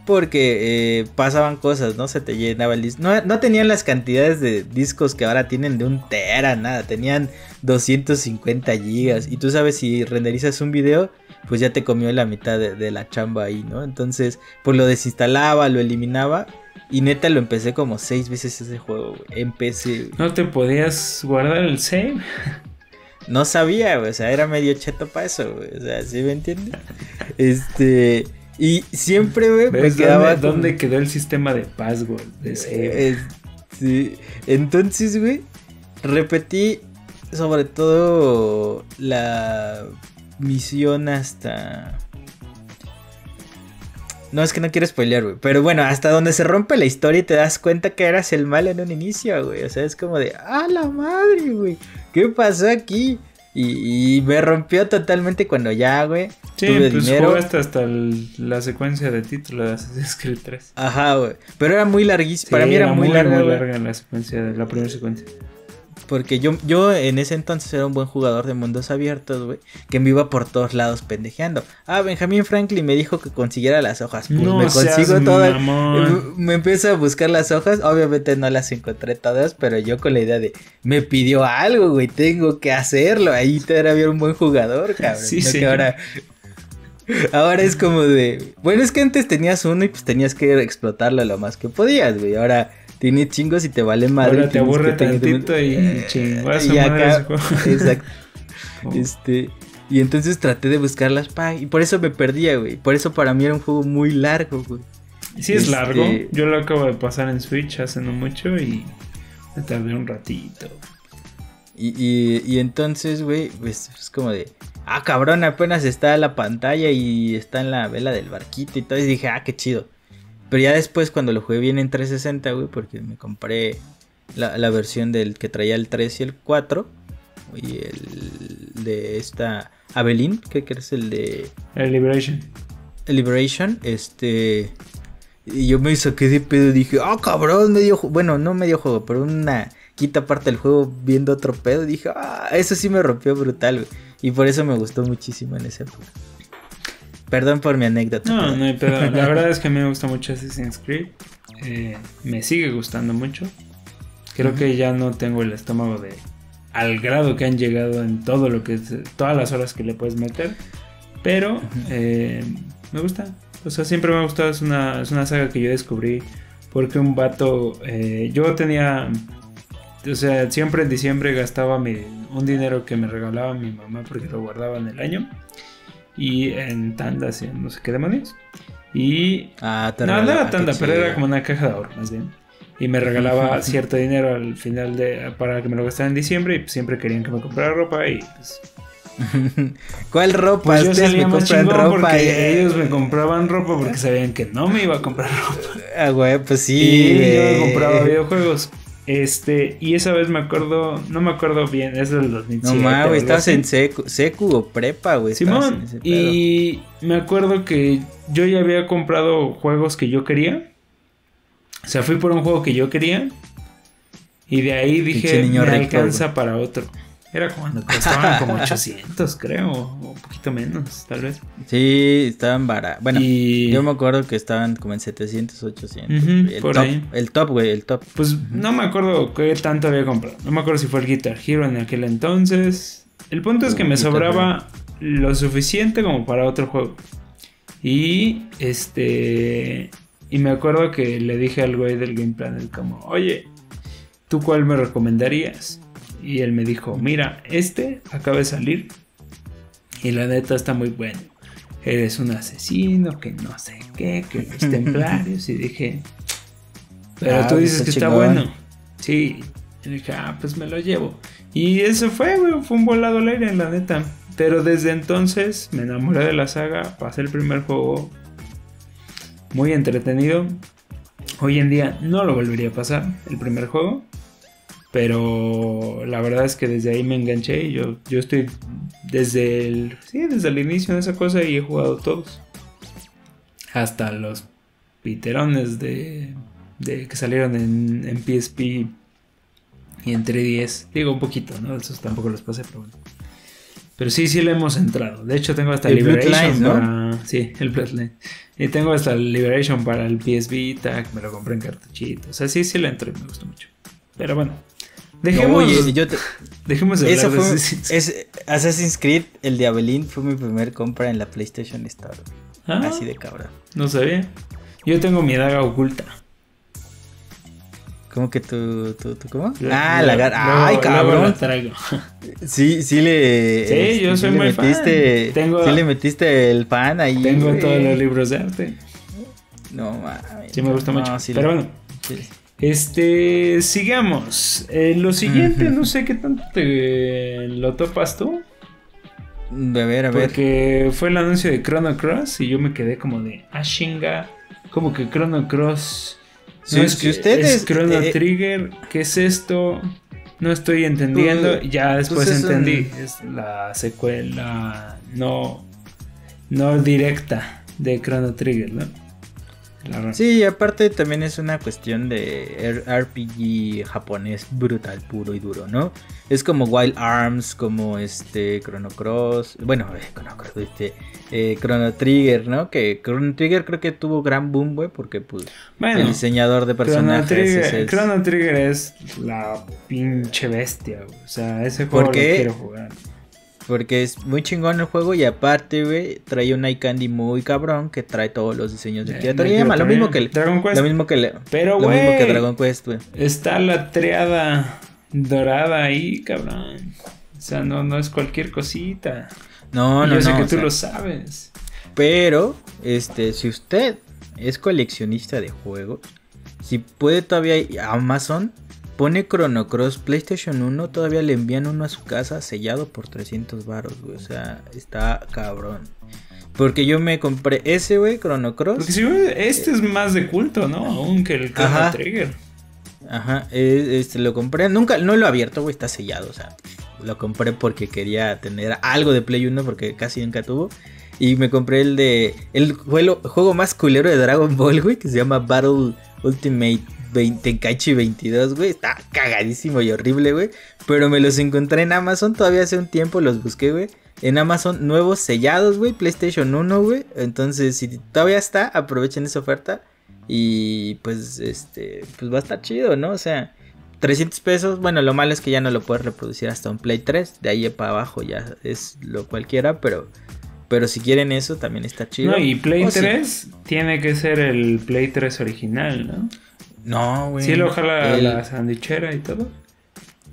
Porque eh, pasaban cosas, ¿no? Se te llenaba el disco. No, tenían las cantidades de discos que ahora tienen de un tera, nada. Tenían 250 gigas. Y tú sabes, si renderizas un video, pues ya te comió la mitad de, de la chamba ahí, ¿no? Entonces, pues lo desinstalaba, lo eliminaba. Y neta lo empecé como seis veces ese juego, güey. Empecé. ¿No te podías guardar el save? No sabía, güey. O sea, era medio cheto para eso, güey. O sea, ¿sí me entiendes? Este. Y siempre, güey, me ¿Ves quedaba. dónde, con- dónde quedó el sistema de password? De save? Eh, sí. Entonces, güey, repetí sobre todo la misión hasta... No, es que no quiero spoilear, güey. Pero bueno, hasta donde se rompe la historia y te das cuenta que eras el mal en un inicio, güey. O sea, es como de, ¡ah, la madre, güey! ¿Qué pasó aquí? Y, y me rompió totalmente cuando ya, güey, Sí, tuve pues dinero. jugaste hasta el- la secuencia de título de Assassin's Creed 3. Ajá, güey. Pero era muy larguísimo. Sí, Para mí era, muy, larga, muy larga la secuencia, de la primera secuencia. Porque yo, yo en ese entonces era un buen jugador de mundos abiertos, güey. Que me iba por todos lados pendejeando. Ah, Benjamin Franklin me dijo que consiguiera las hojas. Pues No me consigo todas. Me empiezo a buscar las hojas. Obviamente no las encontré todas, pero yo con la idea de me pidió algo, güey. Tengo que hacerlo. Ahí todavía era un buen jugador, cabrón. Sí, No sí. que ahora. Ahora es como de. Bueno, es que antes tenías uno y pues tenías que explotarlo lo más que podías, güey. Ahora tienes chingos y te vale madre. Ahora te aburre tantito y Eh, su y acá-. Exacto. Oh. Este. Y entonces traté de buscarlas, pa, y por eso me perdía, güey. Por eso para mí era un juego muy largo, güey. Sí es Este- largo. Yo lo acabo de pasar en Switch hace no mucho y me tardé un ratito. Y, y, y entonces, güey, pues es como de, ah, cabrón, apenas está la pantalla y está en la vela del barquito y todo. Y dije, ah, qué chido. Pero ya después, cuando lo jugué bien en 360, güey, porque me compré la, la versión del que traía el 3 y el 4 y el de esta Avelin, ¿qué crees? El de... El Liberation. El Liberation, este... Y yo me saqué de pedo y dije, ah, cabrón, medio juego. Bueno, no medio juego, pero una quita parte del juego viendo otro pedo. Y dije, ah, eso sí me rompió brutal, güey. Y por eso me gustó muchísimo en ese época. Perdón por mi anécdota. No, pero- no hay pedo. La verdad es que a mí me gusta mucho Assassin's Creed. Eh, me sigue gustando mucho. Creo que ya no tengo el estómago de al grado que han llegado en todo lo que es, todas las horas que le puedes meter. Pero eh, me gusta. O sea, siempre me ha gustado. Es una, es una saga que yo descubrí porque un vato. eh, yo tenía. O sea, siempre en diciembre gastaba mi, un dinero que me regalaba mi mamá porque lo guardaba en el año. Y en tandas y en no sé qué demonios. Y Ah, te no, no era tanda, pero era como una caja de ahorro, más bien. Y me regalaba cierto dinero al final de para que me lo gastara en diciembre y pues, siempre querían que me comprara ropa y pues, ¿Cuál ropa? pues yo salía me más ropa. porque eh. ellos me compraban ropa porque sabían que no me iba a comprar ropa. Ah, güey, pues sí. y yo me compraba videojuegos. Este, y esa vez me acuerdo, no me acuerdo bien, es del 2007. No mames, así. en secu, secu o prepa, güey. Simón, y me acuerdo que yo ya había comprado juegos que yo quería. O sea, fui por un juego que yo quería. Y de ahí dije, niño me rico, alcanza para otro. Era cuando costaban como 800, creo, o un poquito menos, tal vez. Sí, estaban baratos. Bueno, y yo me acuerdo que estaban como en 700, 800. Ujú, güey. el, por top, ahí. el top, güey, el top. pues no me acuerdo qué tanto había comprado. No me acuerdo si fue el Guitar Hero en aquel entonces. El punto es que Uh, me sobraba lo suficiente como para otro juego. Y este. Y me acuerdo que le dije al güey del Game Planet como, oye, ¿tú cuál me recomendarías? Y él me dijo, mira, este acaba de salir. Y la neta está muy bueno. Eres un asesino, que no sé qué, que los templarios. Y dije, pero Ah, tú dices que está bueno. Sí. Y dije, ah, pues me lo llevo. Y eso fue, güey, fue un volado al aire, la neta. Pero desde entonces me enamoré de la saga, pasé el primer juego muy entretenido. Hoy en día no lo volvería a pasar, el primer juego. Pero la verdad es que desde ahí me enganché y yo, yo estoy desde el, sí, desde el inicio de esa cosa y he jugado todos. Hasta los piterones de, de que salieron en, en PSP y en 3DS. Digo un poquito, ¿no? Esos tampoco los pasé, pero bueno. Pero sí, sí le hemos entrado. De hecho, tengo hasta El Liberation ¿no? para. Sí, el Bloodline. Y tengo hasta el Liberation para el PS Vita, me lo compré en cartuchito. O sea, sí, sí le entró y me gustó mucho. Pero bueno. Dejemos, Oye, yo te- dejemos de Eso hablar de fue. Assassin's Creed. Es, Assassin's Creed, el de Avelin, fue mi primer compra en la PlayStation Store. Ah, Así de cabrón. No sabía. Yo tengo mi daga oculta. ¿Cómo que tú, tú, tú cómo? Ah, la luego- Ay, cabrón. la traigo. Sí, sí le. Sí, yo soy le muy fan. metiste, Tengo- Sí le metiste el fan ahí. Tengo güey. todos los libros de arte. No mames. Sí, me gusta No, mucho. sí Pero le- bueno, sí. Este, sigamos. Eh, lo siguiente, no sé qué tanto te lo topas tú. A ver, a ver. Porque fue el anuncio de Chrono Cross y yo me quedé como de, ah, chinga, como que Chrono Cross. Si- es, si ustedes, es Chrono eh, Trigger, ¿qué es esto? No estoy entendiendo. Pues, ya después pues es un- entendí. Es la secuela no, no directa de Chrono Trigger, ¿no? La- Sí, y aparte también es una cuestión de RPG japonés brutal, puro y duro, ¿no? Es como Wild Arms, como este Chrono Cross, bueno, eh, Chrono Cross, este, eh, Chrono Trigger, ¿no? Que Chrono Trigger creo que tuvo gran boom, güey, porque pues Bueno, el diseñador de Chrono personajes Trigger, ese es- Chrono Trigger es la pinche bestia, güey. O sea, ese juego ¿Por lo quiero jugar. Porque es muy chingón el juego y aparte, güey, trae un iCandy muy cabrón que trae todos los diseños de Eh, Akira Toriyama, Akira lo mismo que Toriyama. Dragon Quest. lo mismo que Pero, lo mismo que güey, Dragon Quest, güey. está la triada dorada ahí, cabrón. O sea, no, no es cualquier cosita. No, no, yo sé no, que tú sea, lo sabes. Pero, este, si usted es coleccionista de juegos, si puede todavía Amazon pone Chrono Cross PlayStation 1, todavía le envían uno a su casa sellado por 300 baros, güey. O sea, está cabrón. Porque yo me compré ese, güey, Chrono Cross. Porque si güey, este es más de culto, ¿no? Aún que el Chrono Ajá. Trigger. Ajá, eh, este lo compré. Nunca, no lo he abierto, güey, está sellado, o sea. lo compré porque quería tener algo de Play 1 porque casi nunca tuvo. Y me compré el de. El juego, juego más culero de Dragon Ball, güey, que se llama Battle Ultimate 20, Kaichi 22, güey. Está cagadísimo y horrible, güey. Pero me los encontré en Amazon todavía hace un tiempo, los busqué, güey. En Amazon nuevos sellados, güey. PlayStation 1, güey. Entonces, si todavía está, aprovechen esa oferta. Y pues, este, pues va a estar chido, ¿no? O sea, 300 pesos. Bueno, lo malo es que ya no lo puedes reproducir hasta un Play 3. De ahí para abajo ya es lo cualquiera, pero... Pero si quieren eso, también está chido. No, y Play 3 tiene que ser el Play 3 original, ¿no? No, güey. Sí, lo jala la sandwichera y todo.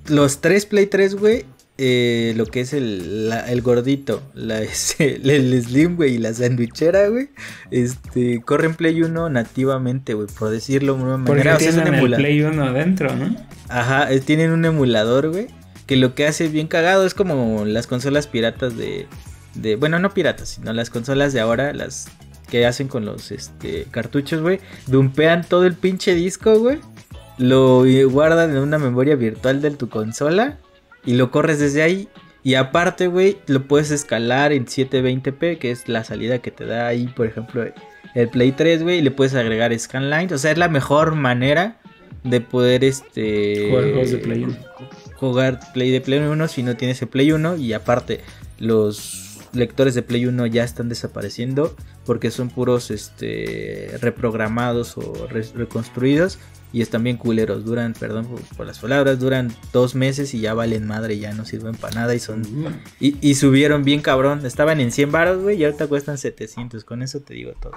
Los tres Play 3, güey. Eh, lo que es el, el gordito, la, el, Slim, güey, y la sandwichera, güey, este, corren Play 1 nativamente, güey, por decirlo de una manera. Porque tienen el Play 1 adentro, ¿no? Ajá, eh, tienen un emulador, güey, que lo que hace bien cagado es como las consolas piratas de, de, bueno, no piratas, sino las consolas de ahora, las que hacen con los este, cartuchos, güey, dumpean todo el pinche disco, güey, lo guardan en una memoria virtual de tu consola y lo corres desde ahí. Y aparte, güey, lo puedes escalar en 720p, que es la salida que te da ahí, por ejemplo, el Play 3, güey, y le puedes agregar scanline. O sea, es la mejor manera de poder este jugar de Play 1. Jugar Play de Play 1 si no tienes el Play 1 y aparte los lectores de Play 1 ya están desapareciendo porque son puros este reprogramados o reconstruidos y están bien culeros. Duran, perdón por, las palabras, duran dos meses y ya valen madre, ya no sirven para nada y son. Y, subieron bien cabrón. Estaban en 100 baros, güey, y ahorita cuestan 700. Con eso te digo todo.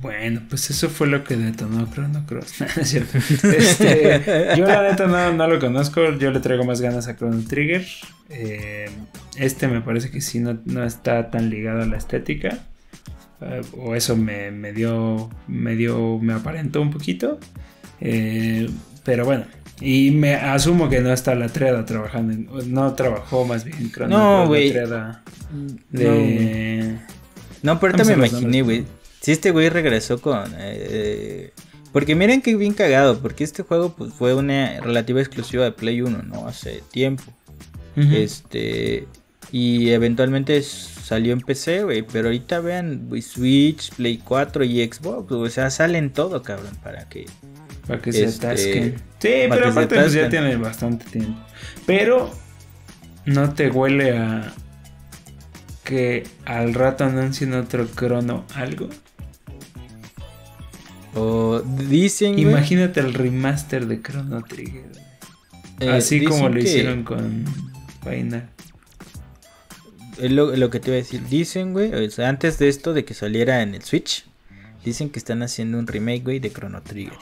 Bueno, pues eso fue lo que detonó Chrono Cross. este, yo la neta no, lo conozco, yo le traigo más ganas a Chrono Trigger. Eh, este me parece que sí no, no está tan ligado a la estética. Eh, o eso me, dio, me dio, me aparentó un poquito. Eh, pero bueno, y me asumo que no está la Treda trabajando, no trabajó más bien No, güey. De... No, pero ahorita me imaginé, güey. Si este güey regresó con... Eh, porque miren que bien cagado, porque este juego pues, fue una relativa exclusiva de Play 1, ¿no? Hace tiempo. Este... Y eventualmente salió en PC, güey. Pero ahorita vean, Switch, Play 4 y Xbox, o sea, salen todo, cabrón, para que. Para que se este, atasquen. Sí, pero aparte pues, ya tiene bastante tiempo. Pero no te huele a que al rato anuncien otro crono algo. O dicen. Imagínate el remaster de Chrono Trigger. Eh, Así como lo hicieron con Final es lo, que te iba a decir. Dicen, güey, antes de esto, de que saliera en el Switch, dicen que están haciendo un remake, güey, de Chrono Trigger.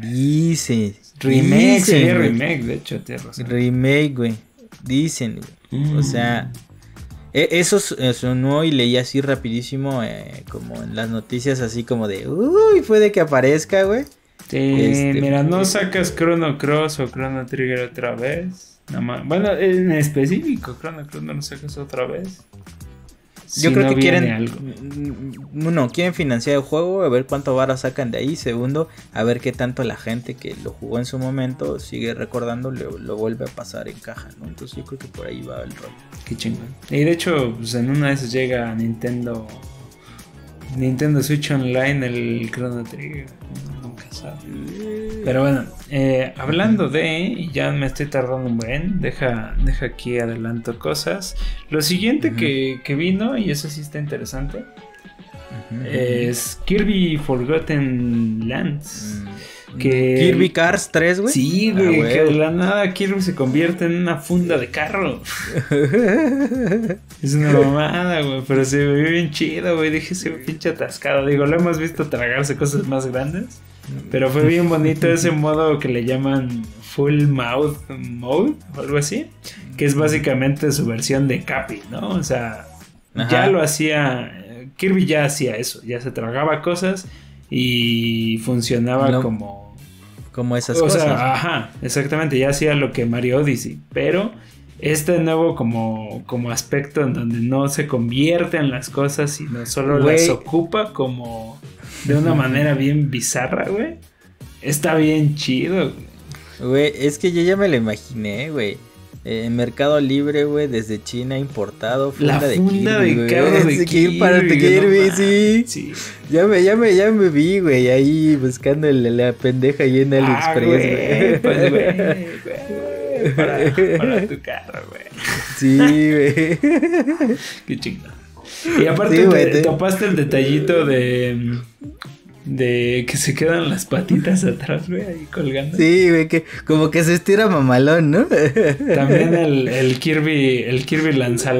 Dicen. Remake, sí, remake, de hecho, Remake, güey. Dicen, güey. O sea, e, eso sonó y leí así rapidísimo, eh, como en las noticias, así como de, uy, puede que aparezca, güey. Sí, este, mira, no sacas Chrono Cross o Chrono Trigger otra vez. Bueno, en específico, Chrono Cross no lo sacas otra vez. Yo creo que quieren. Algo. Mm, uno, quieren financiar el juego, a ver cuánto vara sacan de ahí. Segundo, a ver qué tanto la gente que lo jugó en su momento sigue recordando, lo, lo vuelve a pasar en caja, ¿no? Entonces yo creo que por ahí va el rol. Qué chingón. Y de hecho, pues en una de esas llega Nintendo. Nintendo Switch Online, el Chrono Trigger. Pero bueno, eh, hablando de, ya me estoy tardando un buen, deja, deja aquí adelanto cosas. Lo siguiente que, vino, y eso sí está interesante, es Kirby Forgotten Lands. Mm. Que... Kirby Cars 3, güey. Sí, ah, güey, que de la nada Kirby se convierte en una funda de carro. es una mamada, güey, pero se ve bien chido, güey. Dije, ese pinche atascado. Digo, lo hemos visto tragarse cosas más grandes. Pero fue bien bonito ese modo que le llaman Full Mouth Mode o algo así. Que es básicamente su versión de Capi, ¿no? O sea, ya lo hacía. Kirby ya hacía eso, ya se tragaba cosas y funcionaba como. Como esas o Sea, ajá, exactamente, ya hacía lo que Mario Odyssey, pero este nuevo como, como aspecto en donde no se convierte en las cosas, sino solo las ocupa como de una manera bien bizarra, güey. Está bien chido, güey. es que yo ya me lo imaginé, güey. eh, Mercado Libre, güey, desde China importado. La Funda de funda Kirby, de carro de Sí, Kirby, para no Kirby, mames, sí. sí. Ya me, ya me, ya me vi, güey, ahí buscando el- la pendeja ahí en Ah, AliExpress, güey, güey. pues, güey, güey, para, para tu carro, güey. Sí, güey. Qué chingada. Y aparte Sí, güey, te, te- topaste el detallito de de que se quedan las patitas atrás, güey, ahí colgando. Sí, güey, que como que se estira mamalón, ¿no? También el, el Kirby, el Kirby lanza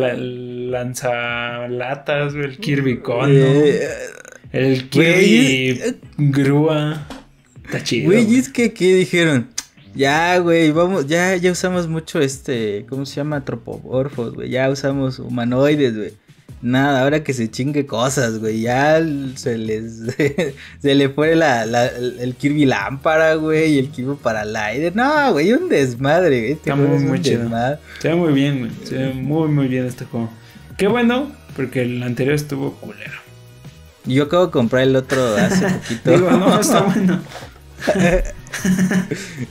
lanzalatas, güey, el Kirby cono, Eh, el güey, Kirby grúa. Está chido. Güey, güey. es que aquí dijeron, ya, güey, vamos, ya, ya usamos mucho este, ¿cómo se llama? Tropomorfos, güey, ya usamos humanoides, güey. Nada, ahora que se chingue cosas, güey, ya se les, se le fue la, la- el Kirby lámpara, güey, y el Kirby Paraglider. No, güey, un desmadre, güey. Está muy, muy chido. desmadre. Se ve muy bien, güey. Se ve muy, muy bien este juego. Qué bueno, porque el anterior estuvo culero. Yo acabo de comprar el otro hace poquito. Digo, no, está bueno.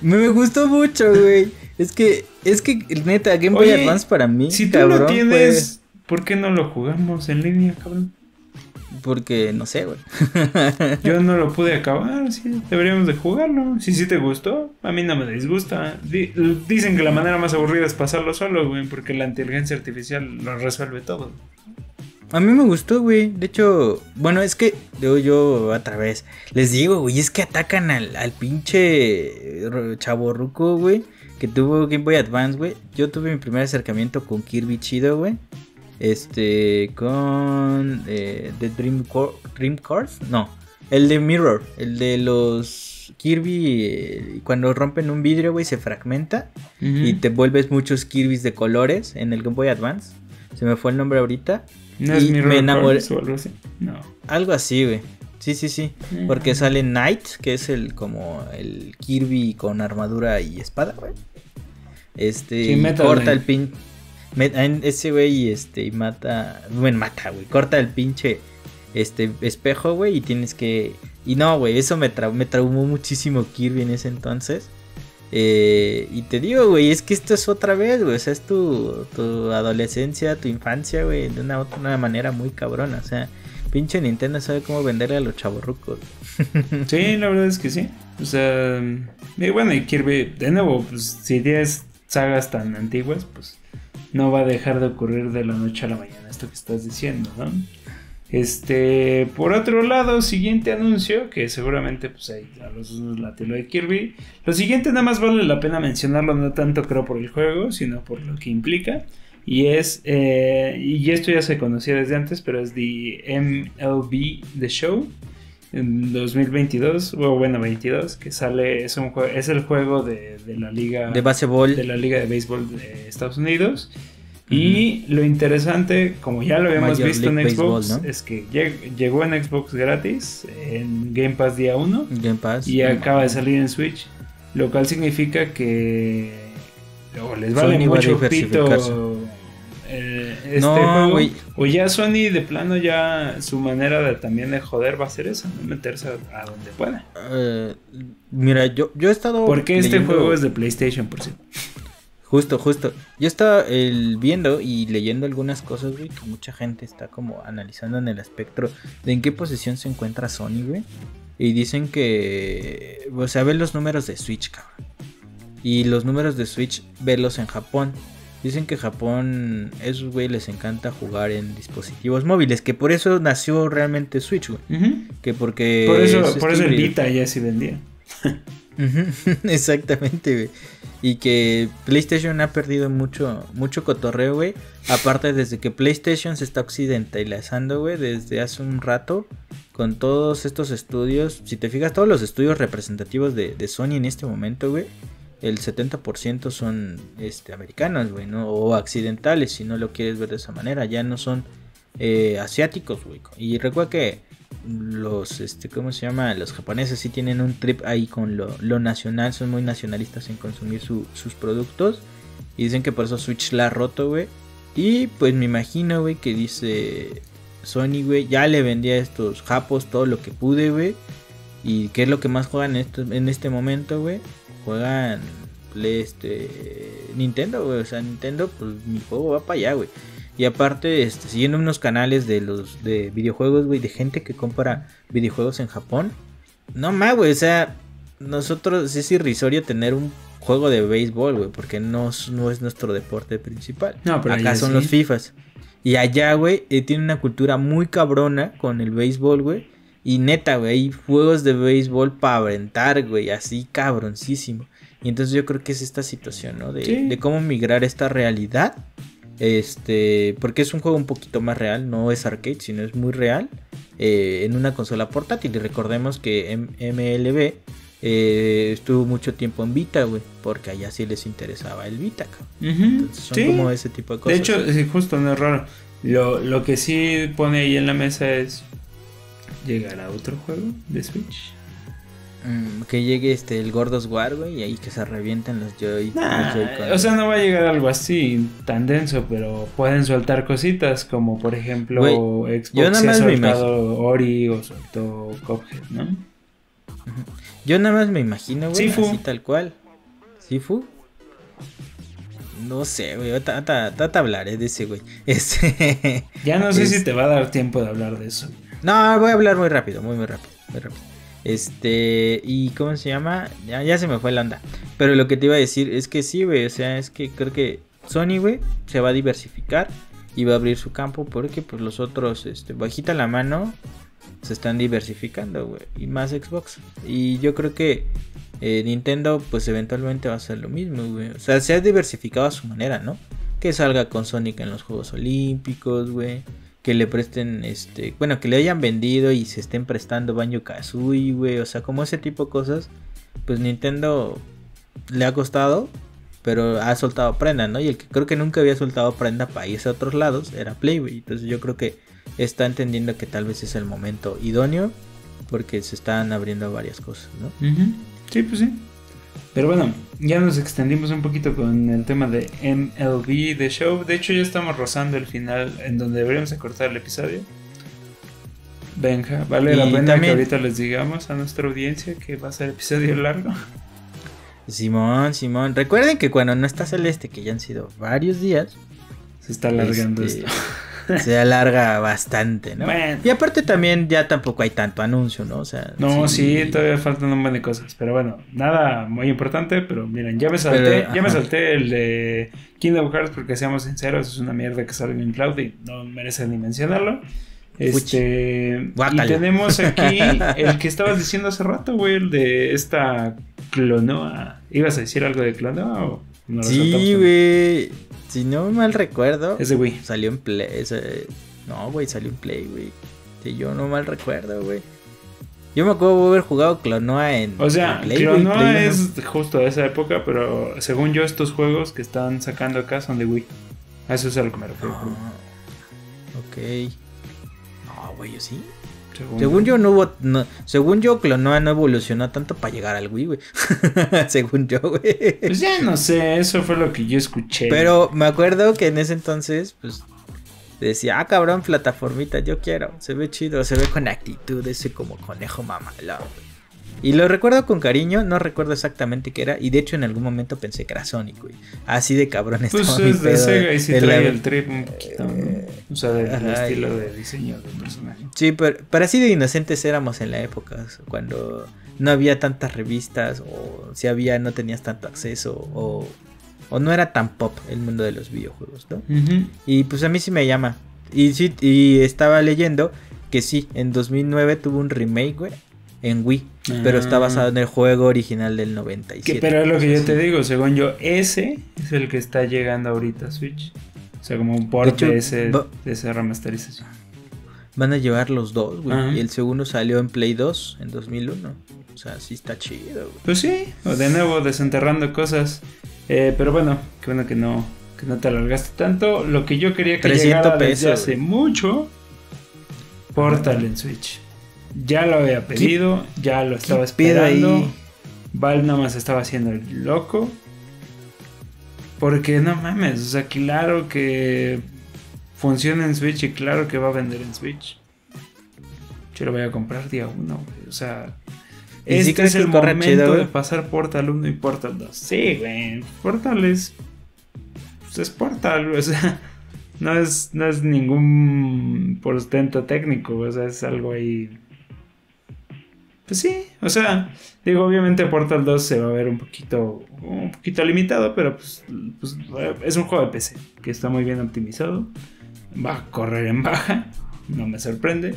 me, gustó mucho, güey. Es que, es que, neta, Game Boy Oye, Advance para mí, Si tú cabrón, lo tienes, ¿por qué no lo jugamos en línea, cabrón? Porque, no sé, güey. Yo no lo pude acabar, sí, deberíamos de jugarlo. Si sí te gustó, a mí no me disgusta. Di- dicen que la manera más aburrida es pasarlo solo, güey, porque la inteligencia artificial lo resuelve todo. A mí me gustó, güey. De hecho, bueno, es que yo, yo otra vez les digo, güey, es que atacan al, al pinche chaborruco, güey, que tuvo Game Boy Advance, güey. Yo tuve mi primer acercamiento con Kirby chido, güey. Este, con eh, The Dream, Cor- Dream Course, no, el de Mirror, el de los Kirby, eh, cuando rompen un vidrio, güey, se fragmenta y te vuelves muchos Kirby's de colores en el Game Boy Advance. Se me fue el nombre ahorita. ¿No es y Mirror me enamoré- o algo así? No. Algo así, güey. Sí, sí, sí. Porque sale Knight, que es el como el Kirby con armadura y espada, güey. Este, Sí, y corta el pin. Ese güey este mata, bueno, mata, güey. Corta el pinche este espejo, güey, y tienes que y no, güey, eso me trau- me traumó muchísimo Kirby en ese entonces. Eh, y te digo, güey, es que esto es otra vez, güey. O sea, es tu, tu adolescencia, tu infancia, güey, de una otra manera muy cabrona. O sea, pinche Nintendo sabe cómo venderle a los chavorrucos. Sí, la verdad es que sí. O sea, y bueno, y Kirby, de nuevo, pues si tienes sagas tan antiguas, pues no va a dejar de ocurrir de la noche a la mañana esto que estás diciendo, ¿no? Este, por otro lado, siguiente anuncio, que seguramente pues a los dos la tela de Kirby. Lo siguiente nada más vale la pena mencionarlo, no tanto creo por el juego, sino por lo que implica. Y es, eh, y esto ya se conocía desde antes, pero es The MLB The Show en 2022, o bueno, 22, que sale, es, un es el juego de, de la liga De baseball. de la liga de béisbol de Estados Unidos. Y lo interesante, como ya lo habíamos Major visto en Xbox, Baseball, ¿no? es que lleg- llegó en Xbox gratis, en Game Pass día 1, Game Pass. y acaba de salir en Switch, lo cual significa que o les vale Sony va a mucho pito este No, juego, o ya Sony de plano ya su manera de también de joder va a ser esa, ¿no? meterse a, a donde pueda. Eh, mira, yo, yo he estado. Porque este juego es de PlayStation, por cierto. Justo, justo. Yo estaba el, viendo y leyendo algunas cosas, güey, que mucha gente está como analizando en el espectro de en qué posición se encuentra Sony, güey. Y dicen que, o sea, ven los números de Switch, cabrón. Y los números de Switch, verlos en Japón. Dicen que Japón, esos güey les encanta jugar en dispositivos móviles, que por eso nació realmente Switch, güey. Que porque... Por eso, es por eso el. Vita ya sí vendía. Exactamente, güey. Y que PlayStation ha perdido mucho, mucho cotorreo, güey. Aparte, desde que PlayStation se está occidentalizando, güey, desde hace un rato, con todos estos estudios. Si te fijas, todos los estudios representativos de, de Sony en este momento, güey, el 70% son este, americanos, güey, ¿no? O accidentales, si no lo quieres ver de esa manera. Ya no son eh, asiáticos, güey. Y recuerda que los, este, ¿cómo se llama? Los japoneses sí tienen un trip ahí con lo, lo nacional, son muy nacionalistas en consumir su- sus productos. Y dicen que por eso Switch la ha roto, güey. Y pues me imagino, güey, que dice Sony, güey, ya le vendía a estos japos todo lo que pude, güey. Y qué es lo que más juegan en, en este momento, güey. Juegan este Nintendo, güey. O sea, Nintendo, pues mi juego va para allá, güey. Y aparte, este, siguiendo unos canales de los de videojuegos, güey, de gente que compra videojuegos en Japón. No más, güey, o sea, nosotros es irrisorio tener un juego de béisbol, güey, porque no, no es nuestro deporte principal. No, pero Acá son sí. los FIFAs. Y allá, güey, eh, tiene una cultura muy cabrona con el béisbol, güey. Y neta, güey, hay juegos de béisbol para aventar, güey, así cabroncísimo. Y entonces yo creo que es esta situación, ¿no? De, Sí. de cómo migrar esta realidad. Este, porque es un juego un poquito más real, no es arcade, sino es muy real. eh, en una consola portátil. Y recordemos que M- MLB eh, estuvo mucho tiempo en Vita, güey. Porque allá sí les interesaba el Vita. Ujú, Entonces son sí. como ese tipo de cosas. De hecho, sí, justo no es raro. Lo, lo que sí pone ahí en la mesa es llegar a otro juego de Switch. Mm, que llegue este el Gordos War, güey, y ahí que se revienten los Joy. Nah, los o sea, no va a llegar algo así tan denso, pero pueden soltar cositas como por ejemplo Güey, Xbox yo nada ha más me soltado Ori o soltó Cuphead, ¿no? Yo nada más me imagino, güey, Sifu. así tal cual. ¿Sifu? No sé, güey, ahorita- hablaré de ese, güey. Este... Ya no sé si te va a dar tiempo de hablar de eso. No, voy a hablar muy rápido, muy, muy rápido, muy rápido. Este, ¿y cómo se llama? Ya, ya se me fue la onda. Pero lo que te iba a decir es que sí, güey, o sea, es que creo que Sony, güey, se va a diversificar y va a abrir su campo porque pues los otros, este, bajita la mano, se están diversificando, güey, y más Xbox. Y yo creo que eh, Nintendo, pues eventualmente va a hacer lo mismo, güey. O sea, se ha diversificado a su manera, ¿no? Que salga con Sonic en los Juegos Olímpicos, güey que le presten, este, bueno, que le hayan vendido y se estén prestando Banjo Kazooie, güey, o sea, como ese tipo de cosas, pues Nintendo le ha costado, pero ha soltado prenda, ¿no? Y el que creo que nunca había soltado prenda para irse a otros lados era Play, güey, entonces yo creo que está entendiendo que tal vez es el momento idóneo, porque se están abriendo varias cosas, ¿no? Sí, pues sí. Pero bueno, ya nos extendimos un poquito con el tema de MLB The Show. De hecho, ya estamos rozando el final en donde deberíamos de cortar el episodio. Venga, vale la pena también- que ahorita les digamos a nuestra audiencia que va a ser episodio largo. Simón, Simón, recuerden que cuando no está Celeste, que ya han sido varios días, Se está alargando Este, esto. Se alarga bastante, ¿no? Bueno. Y aparte también ya tampoco hay tanto anuncio, ¿no? O sea, No, sí, todavía faltan un montón de cosas. Pero bueno, nada muy importante. Pero miren, ya me salté, Pero, ya me salté el de Kingdom Hearts porque seamos sinceros, es una mierda que salga en cloud y no merece ni mencionarlo. Este, y tenemos aquí el que estabas diciendo hace rato, güey, el de esta Clonoa. ¿Ibas a decir algo de Clonoa o no lo saltamos Sí, güey. Si no mal recuerdo, Ese güey. salió en Play. ese- No, güey, salió en Play, güey. Si yo no mal recuerdo, güey. Yo me acuerdo de haber jugado Clonoa en. O sea, en Play, Clonoa Play es justo de esa época, pero según yo, estos juegos que están sacando acá son de Wii. A eso es a lo que me refiero. Ah, ok. No, güey, yo sí. Según, Según yo no hubo. no- según yo, Clonoa no evolucionó tanto para llegar al Wii, güey. según yo, güey. Pues ya no sé, eso fue lo que yo escuché. Pero me acuerdo que en ese entonces, pues. Decía, ah, cabrón, plataformita, yo quiero. Se ve chido, se ve con actitud, ese como conejo mamalón, güey. Y lo recuerdo con cariño, no recuerdo exactamente qué era. Y de hecho, en algún momento pensé que era Sonic, güey. Así de cabrón Pues estaba mi es de Sega y sí de la- trae el trip un poquito, ¿no? O sea, del estilo de diseño del personaje. Sí, pero, pero así de inocentes éramos en la época, cuando no había tantas revistas, o si había, no tenías tanto acceso, o, o no era tan pop el mundo de los videojuegos, ¿no? Ujú. Y pues a mí sí me llama. Y sí, y estaba leyendo que sí, en 2009 tuvo un remake, güey, en Wii, pero está Ah. basado en el juego original del Que, 97. pero es lo que yo te digo, según yo, ese es el que está llegando ahorita a Switch. O sea, como un port De de, ese, va- de esa remasterización. Van a llevar los dos, güey. Ajá. Y el segundo salió en Play 2 en 2001. O sea, sí está chido, güey. Pues sí, o de nuevo desenterrando cosas. Eh, pero bueno, qué bueno que no, que no te alargaste tanto. Lo que yo quería que 300 llegara desde pesos, hace güey. mucho, Portal en Switch. Ya lo había pedido, ya lo estaba esperando. ahí? Val nada más estaba haciendo el loco. Porque no mames, o sea, claro que funciona en Switch y claro que va a vender en Switch. Yo lo voy a comprar día uno, güey. O sea, este es el momento de pasar Portal 1 y Portal 2. Sí, güey. Portal es. Pues es Portal, o sea. No es, no es ningún portento técnico, o sea, es algo ahí. Pues sí, o sea, digo, obviamente Portal 2 se va a ver un poquito, un poquito limitado, pero pues, pues es un juego de PC que está muy bien optimizado. Va a correr en baja, no me sorprende.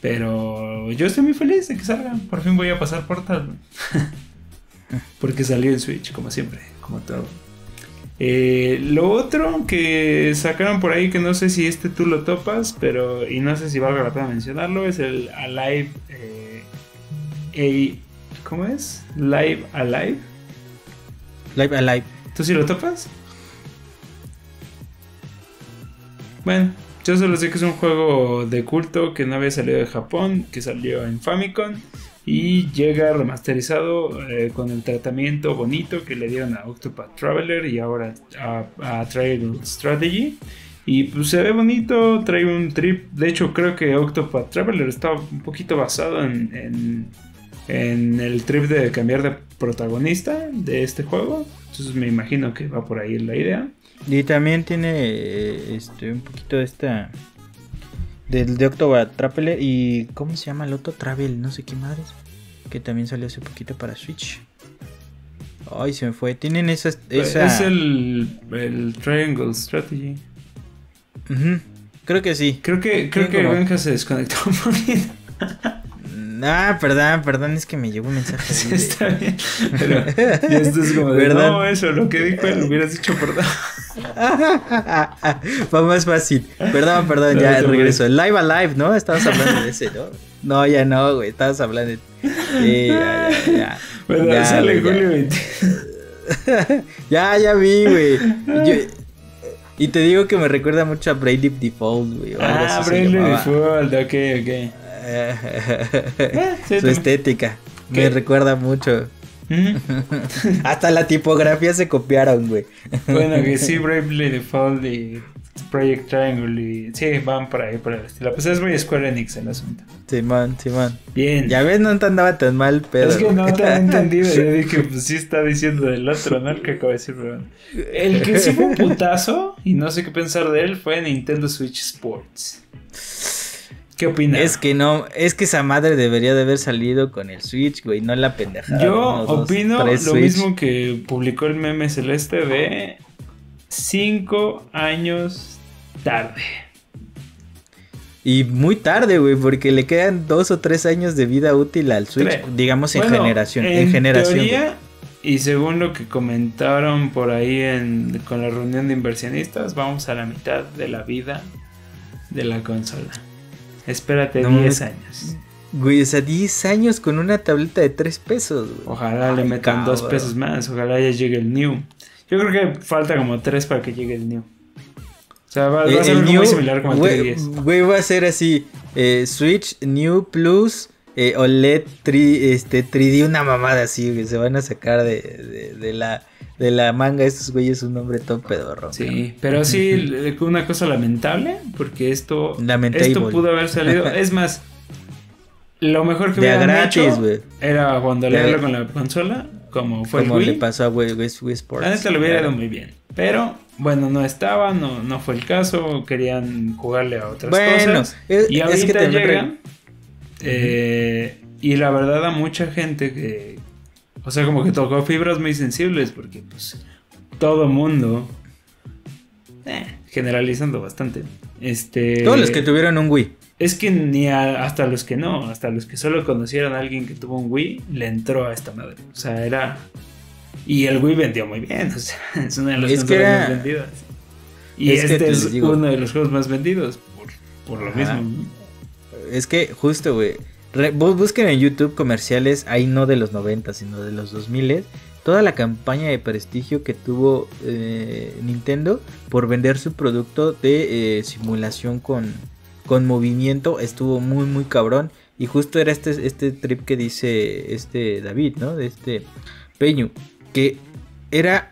Pero yo estoy muy feliz de que salga. Por fin voy a pasar Portal. Porque salió el Switch, como siempre, como todo. Eh, lo otro que sacaron por ahí, que no sé si este tú lo topas, pero y no sé si valga la pena mencionarlo, es el Alive. Eh, ¿Cómo es? Live Alive. Live Alive. ¿Tú sí lo topas? Bueno, yo solo sé que es un juego de culto que no había salido de Japón, que salió en Famicom y llega remasterizado eh, con el tratamiento bonito que le dieron a Octopath Traveler y ahora a, Triangle Strategy. Y pues se ve bonito, trae un trip. De hecho, creo que Octopath Traveler está un poquito basado en, en, el trip de cambiar de protagonista de este juego. Entonces me imagino que va por ahí la idea. Y también tiene eh, este un poquito de esta del de Octopath Traveler y ¿cómo se llama el otro? Travel, no sé qué madres, que también salió hace poquito para Switch. Ay, se me fue. Tienen esa, esa... Es el, el Triangle Strategy. Creo que sí. Creo que creo que Benja se desconectó un poquito. Ah, perdón, perdón, es que me llegó un mensaje. Sí, está bien. Pero esto es como de, no, eso, lo que dijo él, hubieras dicho perdón. Fue más fácil. Perdón, perdón, ya regreso. Live Alive, ¿no? Estabas hablando de ese, ¿no? No, ya no, güey. Estabas hablando de. Sí, ya, ya, ya. Bueno, ya, sale Julio 20. ya, ya vi, güey. Y te digo que me recuerda mucho a Brady Default, güey. Ah, Brady Default, ok, ok. Su estética. Me recuerda mucho. Hasta la tipografía se copiaron, güey. bueno, que sí, Bravely Default y Project Triangle y sí, van por ahí por el estilo. Pues es muy Square Enix el asunto. Simón, Simón. Bien. Ya ves, no te andaba tan mal, pero. Es que no te había entendido. Yo dije, pues sí está diciendo del otro, ¿no? El que acabo de decir, pero... El que sí fue un putazo y no sé qué pensar de él fue Nintendo Switch Sports. ¿Qué opinas? Es que no, es que esa madre debería de haber salido con el Switch, güey, no la pendejada. Yo opino lo mismo que publicó el meme celeste de cinco años tarde. Y muy tarde, güey, porque le quedan dos o tres años de vida útil al Switch, digamos en generación. En, generación. y según lo que comentaron por ahí en, con la reunión de inversionistas, vamos a la mitad de la vida de la consola. Espérate 10 años. Güey, o sea, 10 años con una tableta de 3 pesos, güey. Ojalá le metan 2 pesos más, ojalá ya llegue el New. Yo creo que falta como 3 para que llegue el New. O sea, va, a ser muy similar como el 10 Güey, va a ser así: eh, Switch, New Plus, eh, OLED 3, este, 3D, una mamada así, güey. Se van a sacar de, de, de la de la manga estos güeyes un nombre todo pedorro. Sí, pero sí, una cosa lamentable, porque esto, esto pudo haber salido. Es más, lo mejor que hubieran gratis, hecho era cuando le con la consola, como fue como el le pasó a Wii, Sports. A este lo hubiera ido muy bien, pero bueno, no estaba, no, no fue el caso, querían jugarle a otras cosas. y ahorita es que llegan, eh, y la verdad a mucha gente que, o sea, como que tocó fibras muy sensibles porque pues todo mundo, eh, generalizando bastante, este... Todos los que tuvieron un Wii. Es que ni hasta los que no, hasta los que solo conocieron a alguien que tuvo un Wii, le entró a esta madre. O sea, era... Y el Wii vendió muy bien, o sea, es una de las consolas más vendidas. Y este es uno de los juegos más vendidos por, lo mismo. Es que justo, güey busquen en YouTube comerciales, ahí no de los 90, sino de los 2000, toda la campaña de prestigio que tuvo eh, Nintendo por vender su producto de eh, simulación con, con movimiento estuvo muy muy cabrón y justo era este, este trip que dice este David, ¿no? De este Peño, que era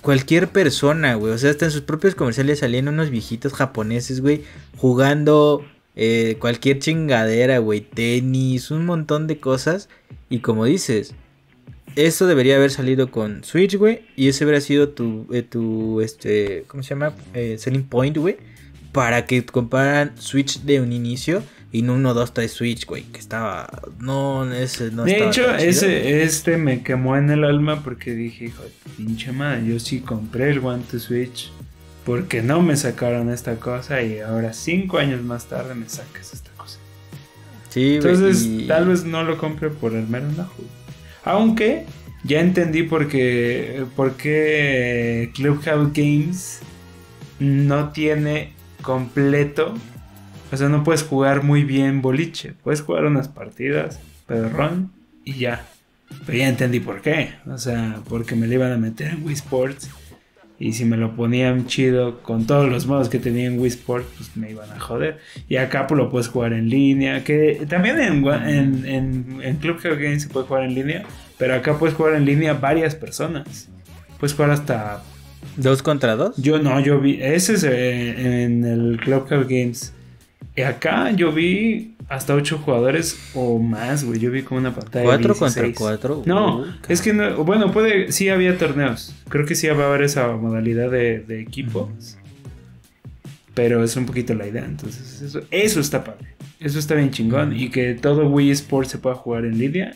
cualquier persona, güey, o sea, hasta en sus propios comerciales salían unos viejitos japoneses, güey, jugando eh, cualquier chingadera, güey, tenis, un montón de cosas. Y como dices, eso debería haber salido con Switch, güey. Y ese hubiera sido tu, eh, tu este, ¿cómo se llama? Eh, selling point, güey. Para que compraran Switch de un inicio y no 1, 2, 3 Switch, güey. Que estaba, no, ese no De hecho, ese, este me quemó en el alma porque dije, hijo de pinche madre, yo sí compré el One to Switch. Porque no me sacaron esta cosa y ahora cinco años más tarde me sacas esta cosa. Sí. Entonces, y- tal vez no lo compre por el mero enojo. Aunque ya entendí por qué, por qué Clubhouse Games no tiene completo. O sea, no puedes jugar muy bien boliche. Puedes jugar unas partidas, pedrón, y ya. Pero ya entendí por qué. O sea, porque me lo iban a meter en Wii Sports. Y si me lo ponían chido con todos los modos que tenía en Wii Sports, pues me iban a joder. Y acá pues lo puedes jugar en línea. Que también en, en, en, en Clubhouse Games se puede jugar en línea. Pero acá puedes jugar en línea varias personas. Puedes jugar hasta ¿Dos contra dos? yo no, yo vi. Ese es eh, en el Clubhouse Games. Y acá yo vi hasta 8 jugadores o más, güey. Yo vi como una pantalla. de ¿Cuatro contra 16. cuatro? No, Uy, es que no. Bueno, puede. Sí había torneos. Creo que sí va a haber esa modalidad de, de equipos. Pero es un poquito la idea. Entonces, eso, eso está padre. Eso está bien chingón. Y que todo Wii Sports se pueda jugar en línea.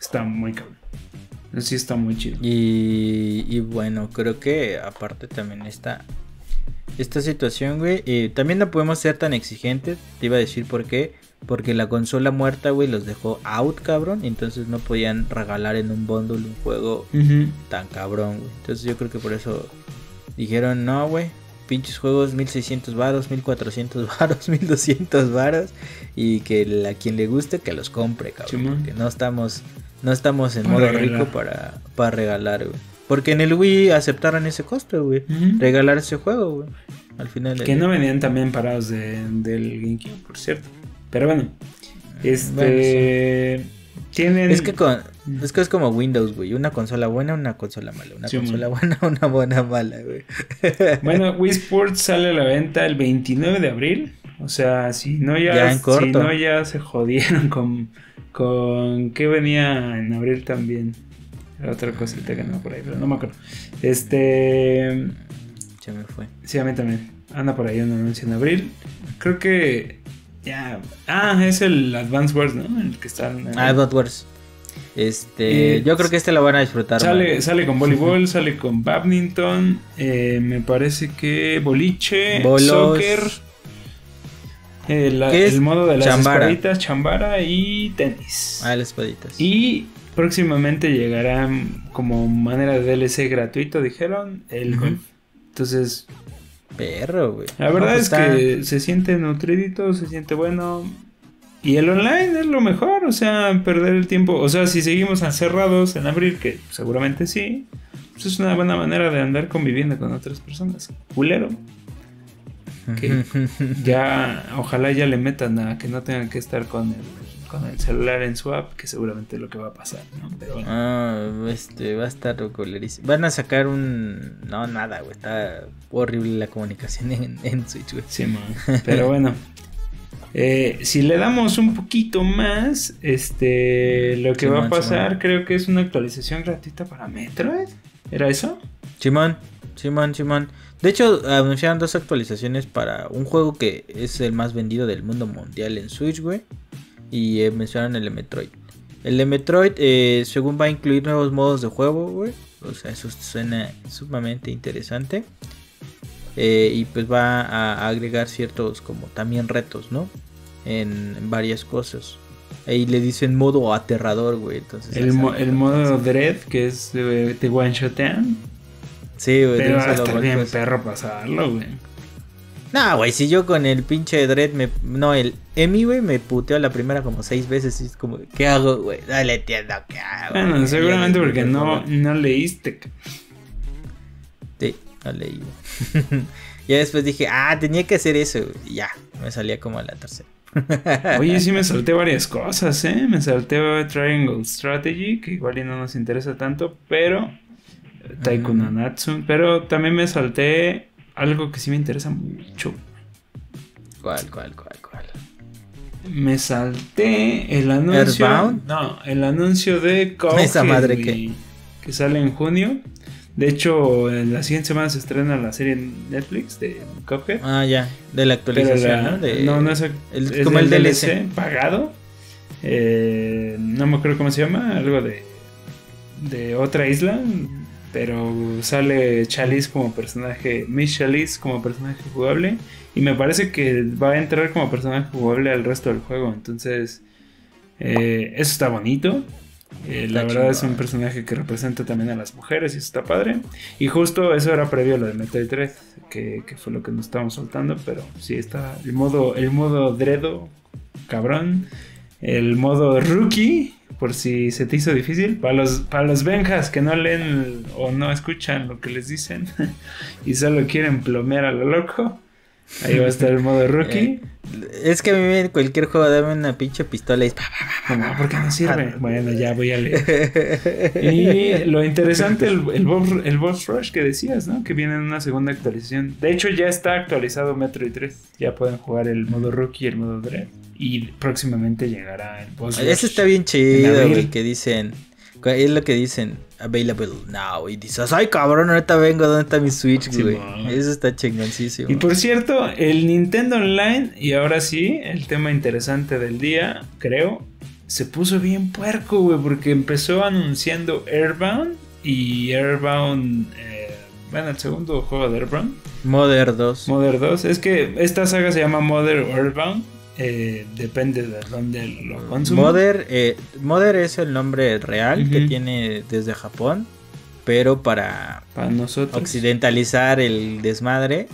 Está muy cabrón. Sí está muy chido. Y, y bueno, creo que aparte también está esta situación, güey. eh, también no podemos ser tan exigentes. Te iba a decir por qué. Porque la consola muerta, güey, los dejó out, cabrón. y Entonces no podían regalar en un bundle un juego tan cabrón, güey. Entonces yo creo que por eso dijeron, no, güey. Pinches juegos 1600 varos, 1400 varos, 1200 varos. Y que la- a quien le guste que los compre, cabrón. Porque no estamos, no estamos en modo regalar. rico para, para regalar, güey. Porque en el Wii aceptaron ese costo, güey. Regalar ese juego, güey. Al final. Que no venían también parados de- del GameCube, por cierto. Pero bueno, este. Bueno, Tienen. Es que, con, es que es como Windows, güey. Una consola buena, una consola mala. Una Sí, consola buena, una buena mala, güey. Bueno, Wii Sports sale a la venta el 29 de abril. O sea, si no ya, Ya en si no ya se jodieron con con qué venía en abril también. Era otra cosita que no por ahí, pero no me acuerdo. Este, Se me fue. sí a mí también. Anda por ahí un anuncio en abril. Creo que ya, ah, es el Advance Wars, ¿no? El que está en Ah, Advance Wars. Este, Eh, yo creo que este lo van a disfrutar. Sale, man. sale con voleibol, sale con badminton, eh, me parece que boliche, Bolos. soccer, eh, el modo de las Chambara. espaditas, chambara y tenis. Ah, las espaditas. Y próximamente llegará como manera de DLC gratuito, dijeron, el golf. Entonces, Perro, güey. la No, verdad pues es que se siente nutridito, se siente bueno. Y el online es lo mejor, o sea, perder el tiempo. O sea, si seguimos encerrados en abril, que seguramente sí, pues es una buena manera de andar conviviendo con otras personas. Culero. que Ya, ojalá ya le metan a que no tengan que estar con el, con el celular en su app, que seguramente es lo que va a pasar, ¿no? Pero bueno. Ah, este, va a estar colerísimo. Van a sacar un... No, nada, güey. Está horrible la comunicación en, en Switch, güey. Sí, man. Pero bueno. Eh, si le damos un poquito más, este, lo que va a pasar Simón. creo que es una actualización gratuita para Metroid. ¿Era eso? Simón, Simón, Simón. De hecho, anunciaron dos actualizaciones para un juego que es el más vendido del mundo mundial en Switch, güey. Y eh, mencionaron el de Metroid. El de Metroid, eh, según va a incluir nuevos modos de juego, güey. O sea, eso suena sumamente interesante. Eh, y pues va a agregar ciertos como también retos, ¿no? En, en varias cosas. Ahí le dicen modo aterrador, güey. Entonces, El, mo- el modo Dread, que es de, de One Shotean. Sí, güey. Pero va a estar bien sea. perro pasarlo, güey. No, güey, si yo con el pinche Dread me. No, el Emi, güey, me puteó la primera como seis veces. Y es como, ¿qué hago, güey? No le entiendo qué hago. Bueno, seguramente porque por no, no leíste. Sí, no leí, ya después dije, ah, tenía que hacer eso. Y ya, me salía como a la tercera. Oye, sí me salté varias cosas, ¿eh? Me salté Triangle Strategy, que igual y no nos interesa tanto, pero... Taiko no Natsu. Pero también me salté algo que sí me interesa mucho. ¿Cuál, cuál, cuál, cuál? me salté el anuncio. No, el anuncio de Cuphead, Esa madre güey, que sale en junio. De hecho, en la siguiente semana se estrena la serie en Netflix de Cuphead. Ah, ya, de la actualización, la- ¿no? De- no, no es, el- es como el del DLC. pagado. Eh, no me acuerdo cómo se llama, algo de, de otra isla. Pero sale Chalice como personaje, Miss Chalice como personaje jugable. Y me parece que va a entrar como personaje jugable al resto del juego. Entonces, eh, eso está bonito. Eh, la verdad es un personaje que representa también a las mujeres y eso está padre. Y justo eso era previo a lo de Metroid Dread, que, que fue lo que nos estábamos soltando. Pero sí está el modo, el modo Dredo, cabrón. El modo Rookie, por si se te hizo difícil. Para los, para los Benjas que no leen o no escuchan lo que les dicen y solo quieren plomear a lo loco. Ahí va a estar el modo Rookie. Es que a mí en cualquier juego dame una pinche pistola y... No, ¿por qué no sirve? Bueno, ya voy a leer. Y lo interesante, el, el, boss, el boss rush que decías, ¿no? Que viene en una segunda actualización. De hecho, ya está actualizado Metroid 3. Ya pueden jugar el modo rookie y el modo dread. Y próximamente llegará el boss rush. Eso está bien en chido, güey, que dicen... Es lo que dicen, available now. Y dices, ay cabrón, ahorita vengo, ¿dónde está mi Switch, güey? Eso está chingoncísimo. Y por cierto, el Nintendo Online, y ahora sí, el tema interesante del día, creo, se puso bien puerco, güey, porque empezó anunciando Airbound y Airbound, eh, bueno, el segundo juego de Airbound, Mother 2. Mother 2. Es que esta saga se llama Mother o Airbound, eh, depende de dónde lo consumas. Mother, eh, Mother es el nombre real que tiene desde Japón, pero para Para nosotros. occidentalizar el desmadre,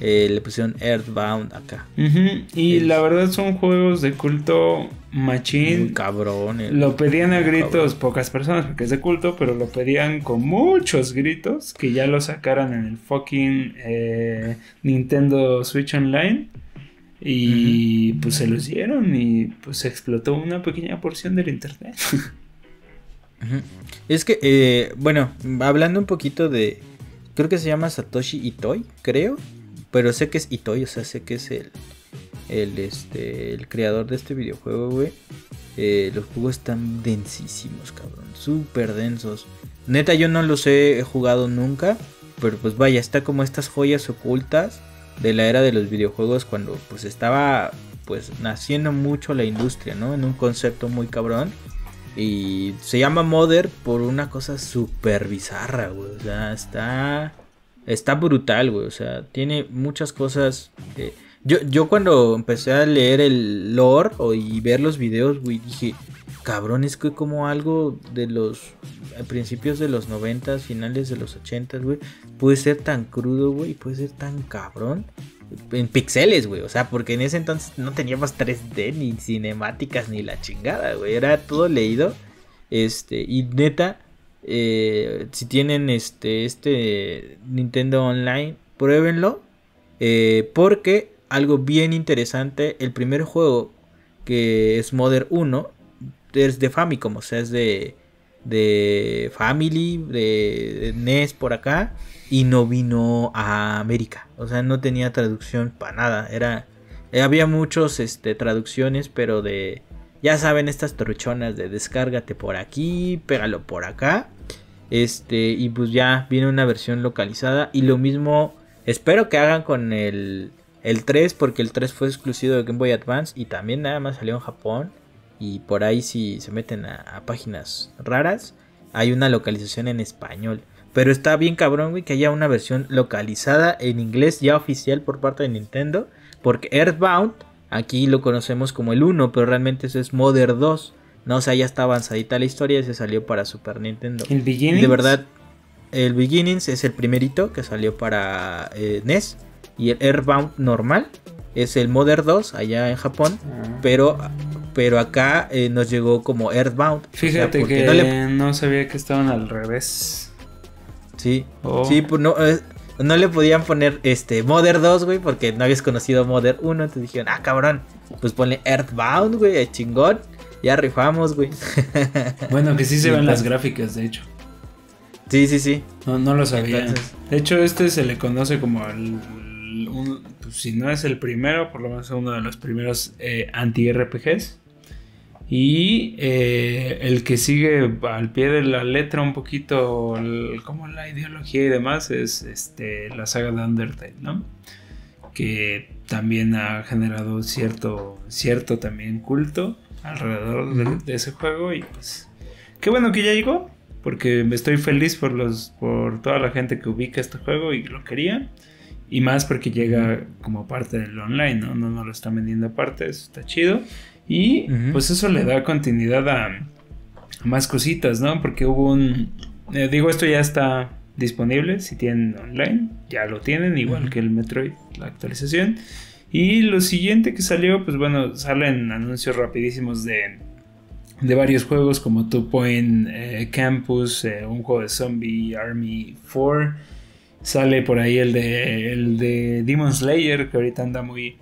eh, le pusieron Earthbound acá. Y la verdad son juegos de culto Muy machín. cabrón. el- Lo pedían a gritos Cabrón. pocas personas porque es de culto, pero lo pedían con muchos gritos que ya lo sacaran en el fucking eh, Nintendo Switch Online. Y pues se los dieron y pues explotó una pequeña porción del internet. Es que, eh, bueno, hablando un poquito de. Creo que se llama Satoshi Itoi, creo. Pero sé que es Itoi, o sea, sé que es el. El, este, el creador de este videojuego, güey. Eh, los juegos están densísimos, cabrón. Súper densos. Neta, yo no los he jugado nunca. Pero pues vaya, está como estas joyas ocultas de la era de los videojuegos cuando pues estaba pues naciendo mucho la industria, ¿no? En un concepto muy cabrón. Y se llama Mother por una cosa súper bizarra, güey. O sea, está. Está brutal, güey. O sea, tiene muchas cosas. que- Yo, yo cuando empecé a leer el lore o, y ver los videos, güey, dije. Cabrón, es que como algo de los principios de los 90, finales de los 80, güey, puede ser tan crudo, güey, puede ser tan cabrón en pixeles, güey. O sea, porque en ese entonces no teníamos 3D ni cinemáticas ni la chingada, güey. Era todo leído. Este, y neta, eh, si tienen este, este Nintendo Online, pruébenlo. eh, porque algo bien interesante, el primer juego que es Mother 1 es de Famicom, o sea, es de, de Family, de, NES por acá, y no vino a América, o sea, no tenía traducción para nada, era, había muchos, este, traducciones, pero de, ya saben, estas torchonas de descárgate por aquí, pégalo por acá, este, y pues ya viene una versión localizada, y lo mismo, espero que hagan con el, el 3, porque el 3 fue exclusivo de Game Boy Advance, y también nada más salió en Japón, y por ahí si se meten a, a páginas raras, hay una localización en español. Pero está bien cabrón, güey, que haya una versión localizada en inglés ya oficial por parte de Nintendo. Porque Earthbound, aquí lo conocemos como el 1, pero realmente eso es Mother 2. No, o sea, ya está avanzadita la historia y se salió para Super Nintendo. El Y beginning. de verdad, el Beginnings es el primerito que salió para eh, NES. Y el Earthbound normal es el Mother 2 allá en Japón. Ah. Pero, pero acá eh, nos llegó como Earthbound. O sea, Fíjate que no le- no sabía que estaban al revés. Sí, Oh. sí, pues no, eh, no le podían poner este Mother 2, güey, porque no habías conocido Mother 1. Entonces dijeron, ah, cabrón, pues ponle Earthbound, güey, chingón. Ya rifamos, güey. Bueno, que sí se ven las gráficas, de hecho. sí, sí, sí. No, no lo sabía. Entonces- de hecho, este se le conoce como el pues, si no es el primero, por lo menos uno de los primeros eh, anti-RPGs. Y eh, el que sigue al pie de la letra un poquito como la ideología y demás es este, la saga de Undertale, ¿no? Que también ha generado cierto, cierto también culto alrededor de, ese juego y pues qué bueno que ya llegó porque me estoy feliz por los por toda la gente que ubica este juego y lo quería y más porque llega como parte del online, ¿no? No, no lo están vendiendo aparte, eso está chido. Y pues eso le da continuidad a, más cositas, ¿no? Porque hubo un... Eh, digo, esto ya está disponible, si tienen online, ya lo tienen, igual que el Metroid, la actualización. Y lo siguiente que salió, pues bueno, salen anuncios rapidísimos de, de varios juegos como Two Point eh, Campus, eh, un juego de Zombie Army 4. Sale por ahí el de, el de Demon Slayer, que ahorita anda muy,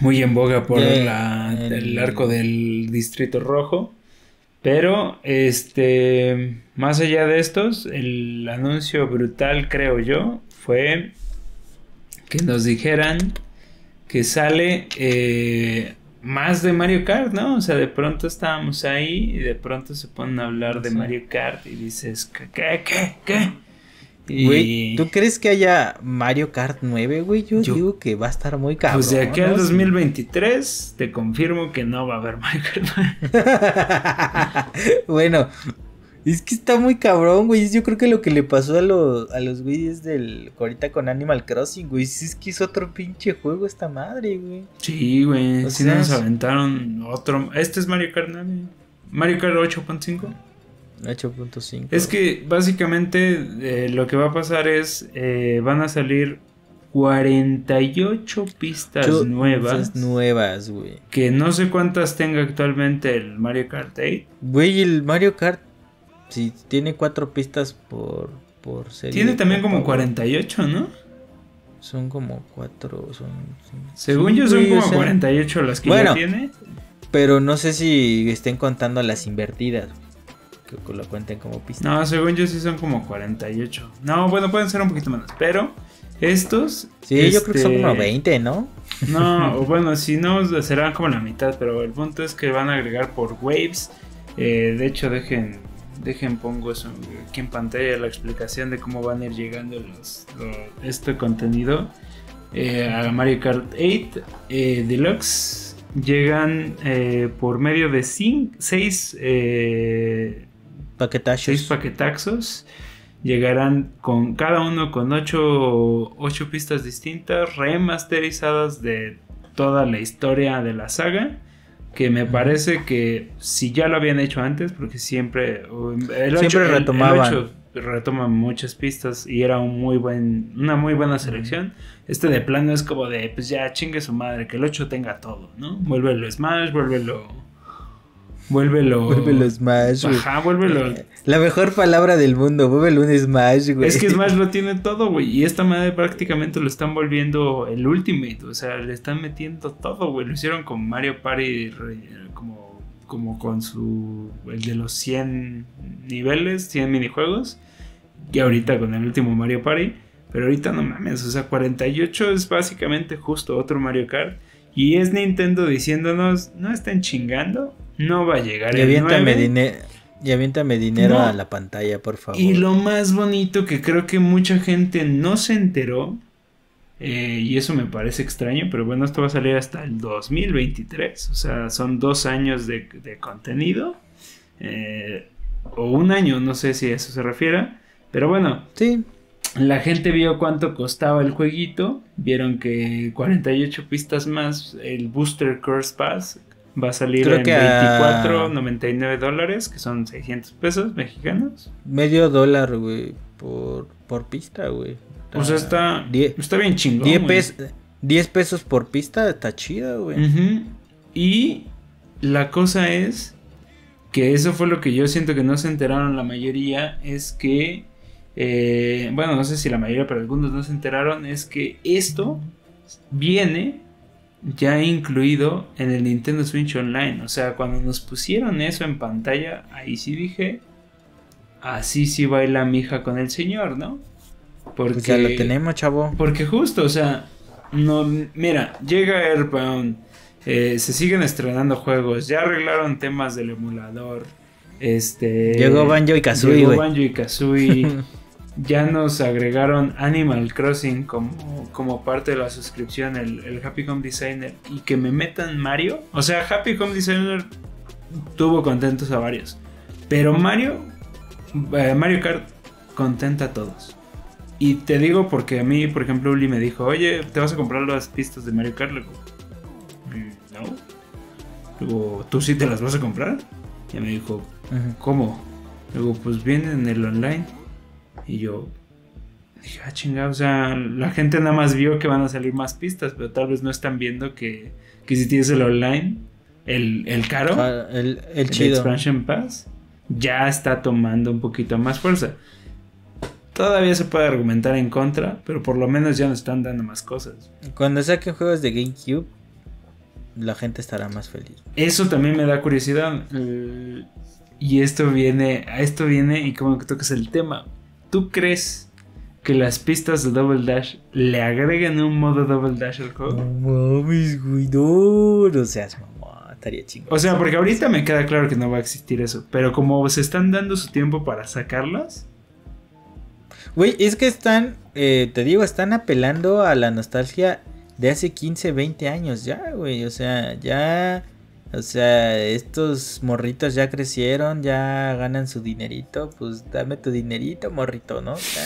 muy en boga por el... arco del Distrito Rojo. Pero, este, más allá de estos, el anuncio brutal, creo yo, fue que nos dijeran que sale eh, más de Mario Kart, ¿no? O sea, de pronto estábamos ahí y de pronto se ponen a hablar de Mario Kart y dices, ¿qué, qué, qué, qué? Güey, ¿tú crees que haya Mario Kart 9, güey? Yo, digo que va a estar muy cabrón. Pues de aquí al 2023 te confirmo que no va a haber Mario Kart 9. bueno, es que está muy cabrón, güey. Yo creo que lo que le pasó a, los a los güeyes del ahorita con Animal Crossing, güey. Es que es otro pinche juego esta madre, güey. Sí, güey. Si nos aventaron otro. Este es Mario Kart 9. Mario Kart 8.5. 8.5. Es que básicamente eh, lo que va a pasar es, eh, van a salir 48 pistas nuevas. nuevas, güey. Que no sé cuántas tenga actualmente el Mario Kart 8. Güey, el Mario Kart, si tiene cuatro pistas por, por serie. Tiene también como 48, ¿no? Son como cuatro, son... Según yo son como 48 las que ya tiene. Pero no sé si estén contando las invertidas que lo cuenten como pista. No, según yo sí son como 48. No, bueno, pueden ser un poquito menos, pero estos... Sí, yo creo que son como 20, ¿no? No, o bueno, si no, serán como la mitad, pero el punto es que van a agregar por waves. Eh, de hecho, dejen, dejen, pongo eso aquí en pantalla la explicación de cómo van a ir llegando los, este contenido eh, a Mario Kart 8 eh, Deluxe. Llegan por medio de 6 Paquetazos. Seis paquetaxos. Llegarán con cada uno con ocho, ocho pistas distintas, remasterizadas de toda la historia de la saga. Que me parece que si ya lo habían hecho antes, porque siempre. El siempre retomaban. retoma muchas pistas y era un muy buen, una muy buena selección. Este de plano es como de, pues ya chingue su madre, que el 8 tenga todo, ¿no? Vuélvelo Smash, vuélvelo Vuélvelo. Vuélvelo Smash, güey. Ajá, vuélvelo. La mejor palabra del mundo, vuélvelo un Smash, güey. Es que Smash lo tiene todo, güey. Y esta madre prácticamente lo están volviendo el Ultimate. O sea, le están metiendo todo, güey. Lo hicieron con Mario Party como, como con su. El de los 100 niveles, 100 minijuegos. Y ahorita con el último Mario Party. Pero ahorita no mames, o sea, 48 es básicamente justo otro Mario Kart. Y es Nintendo diciéndonos, no estén chingando, no va a llegar y el aviéntame dinero y aviéntame dinero a la pantalla, por favor. Y lo más bonito que creo que mucha gente no se enteró, eh, y eso me parece extraño, pero bueno, esto va a salir hasta el 2023, o sea, son dos años de, contenido, eh, o un año, no sé si a eso se refiere, pero bueno. Sí. La gente vio cuánto costaba el jueguito, vieron que 48 pistas más, el Booster Curse Pass Va a salir en 24.99 dólares, que son 600 pesos mexicanos. Medio dólar, güey, por, por pista, güey. O sea, está, está bien chingón. 10, pesos por pista, está chida, güey. Y la cosa es que eso fue lo que yo siento que no se enteraron la mayoría, es que, eh, bueno, no sé si la mayoría, pero algunos no se enteraron, es que esto viene ya incluido en el Nintendo Switch Online. O sea, cuando nos pusieron eso en pantalla, ahí sí dije, así sí baila mi hija con el señor, ¿no? Porque, ya lo tenemos, chavo. Porque justo, o sea, no, mira, llega Airbound, eh, se siguen estrenando juegos, ya arreglaron temas del emulador, este... Llegó Banjo y Kazooie, Llegó. Banjo y Kazooie, ya nos agregaron Animal Crossing como, como parte de la suscripción, el, el Happy Home Designer, y que me metan Mario, o sea, Happy Home Designer tuvo contentos a varios, pero Mario, eh, Mario Kart contenta a todos. Y te digo porque a mí, por ejemplo, Uli me dijo, oye, ¿te vas a comprar las pistas de Mario Kart? Le digo, "Mm, no. Le digo, ¿tú sí te las vas a comprar? Y me dijo. ¿cómo? Le digo, pues vienen en el online. Y yo dije, ah, chingada, o sea, la gente nada más vio que van a salir más pistas, pero tal vez no están viendo que, que si tienes el online, el, el caro, Ah, el, el el chido. Expansion Pass ya está tomando un poquito más fuerza. Todavía se puede argumentar en contra, pero por lo menos ya nos están dando más cosas. Cuando saquen juegos de GameCube, la gente estará más feliz. Eso también me da curiosidad. eh, y esto viene, a esto viene y como que tocas el tema. ¿Tú crees que las pistas de Double Dash le agreguen un modo Double Dash al juego? mames, güey, no, no seas mamá, estaría chingón. O sea, porque ahorita me queda claro que no va a existir eso. Pero como se están dando su tiempo para sacarlas, Güey, es que están, eh, te digo, están apelando a la nostalgia de hace 15, 20 años ya, güey. O sea, ya, o sea, estos morritos ya crecieron, ya ganan su dinerito. Pues dame tu dinerito, morrito, ¿no? O sea,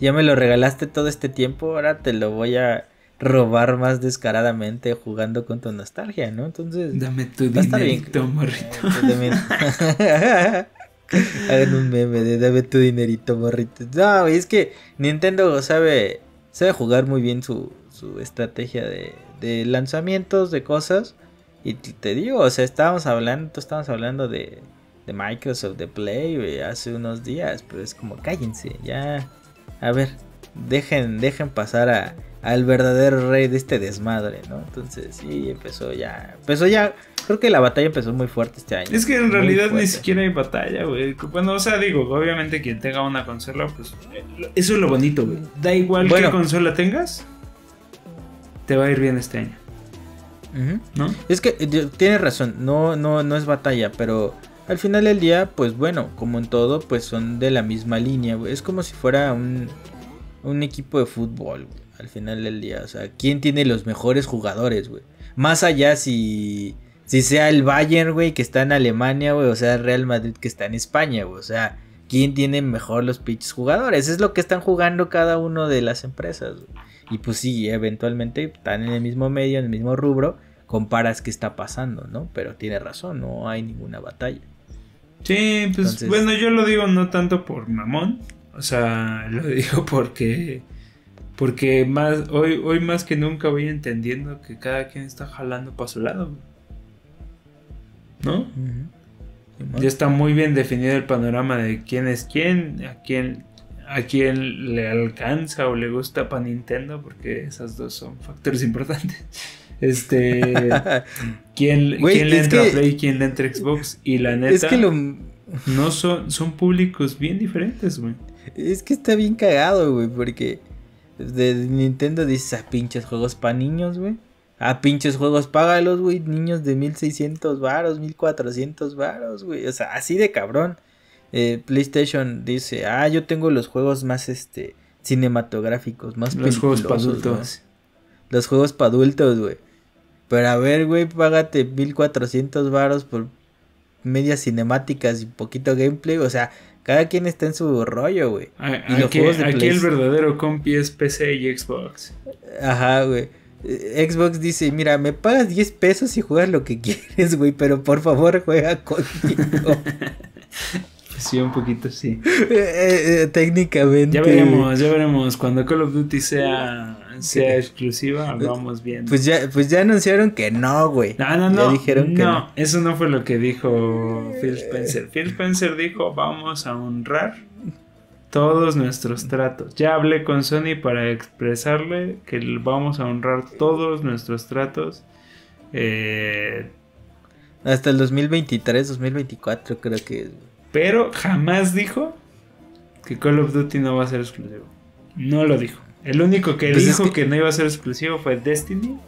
ya me lo regalaste todo este tiempo, ahora te lo voy a robar más descaradamente jugando con tu nostalgia, ¿no? Entonces... dame tu bien. dinerito, morrito. Eh. Hagan un meme de dame tu dinerito, morrito. No, es que Nintendo sabe, sabe jugar muy bien su, su estrategia de, de lanzamientos, de cosas. Y te digo, o sea, estábamos hablando, estábamos hablando de, de Microsoft, de Play, güey, hace unos días, pero es como cállense, ya. A ver, dejen, dejen pasar a, al verdadero rey de este desmadre, ¿no? Entonces, sí, empezó ya, empezó ya, creo que la batalla empezó muy fuerte este año. Es que en realidad ni siquiera hay batalla, güey. Bueno, o sea, digo, obviamente quien tenga una consola, pues eso es lo bonito, güey. Da igual Bueno. qué consola tengas, te va a ir bien este año, Es que tienes razón, no, no, no es batalla, pero al final del día, pues bueno, como en todo, pues son de la misma línea, güey. Es como si fuera un, un equipo de fútbol, al final del día. O sea, ¿quién tiene los mejores jugadores, güey? Más allá si, si sea el Bayern, güey, que está en Alemania, güey, o sea, Real Madrid que está en España. O sea, ¿quién tiene mejor los pinches jugadores? Es lo que están jugando cada uno de las empresas, güey. Y pues sí, eventualmente están en el mismo medio, en el mismo rubro, comparas qué está pasando, ¿no? Pero tiene razón, no hay ninguna batalla. Sí, pues Entonces- bueno, yo lo digo no tanto por mamón, o sea, lo digo porque porque más hoy hoy más que nunca voy entendiendo que cada quien está jalando para su lado. ¿No? Ya está muy bien definido el panorama de quién es quién, a quién a quién le alcanza o le gusta para Nintendo, porque esas dos son factores importantes. Este, quién, quién le entra que- a Play, quién le entra a Xbox y la neta Es que lo no son son públicos bien diferentes, güey. es que está bien cagado, güey, porque de Nintendo dices a pinches juegos para niños, güey. A pinches juegos págalos, güey, niños de 1600 varos, 1400 varos, güey. O sea, así de cabrón. Eh, PlayStation dice, "Ah, yo tengo los juegos más este cinematográficos, más Los juegos para peliculosos, güey". adultos. Los juegos para adultos, güey. Pero a ver, güey, págate 1400 varos por medias cinemáticas y poquito gameplay. O sea, cada quien está en su rollo, güey. Y los Aquí, juegos de aquí el verdadero compi es PC y Xbox. Ajá, güey. Eh, Xbox dice, mira, me pagas 10 pesos y juegas lo que quieres, güey, pero por favor juega conmigo. Sí, un poquito sí. Eh, eh, técnicamente. Ya veremos, ya veremos. Cuando Call of Duty sea, sea exclusiva, vamos viendo. Pues ya, pues ya anunciaron que no, güey. no, no, Ya no. dijeron que no, eso no fue lo que dijo Phil Spencer. Phil Spencer dijo, vamos a honrar todos nuestros tratos. Ya hablé con Sony para expresarle que vamos a honrar todos nuestros tratos. Eh, Hasta el 2023, 2024 creo que es. Pero jamás dijo que Call of Duty no va a ser exclusivo. No lo dijo. El único que Pues es dijo que- que... no iba a ser exclusivo fue Destiny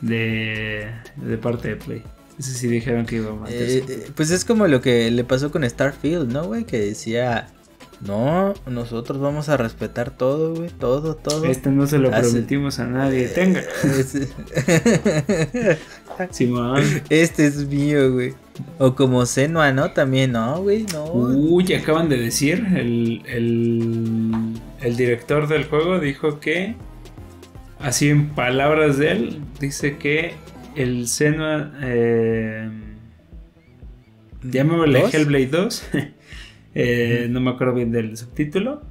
de, de parte de Play. Ese sí dijeron que iba a Eh, eh, pues es como lo que le pasó con Starfield, ¿no, güey? Que decía, no, nosotros vamos a respetar todo, güey, todo, todo. este no se lo hace- prometimos a nadie. Tenga. Es- Simón. este es mío, güey. O como Senua, ¿no? También, no, güey, no. Uy, acaban de decir, el, el, el director del juego dijo que, así en palabras de él, dice que el Senua, eh, llamémosle. Hellblade 2, eh, no me acuerdo bien del subtítulo,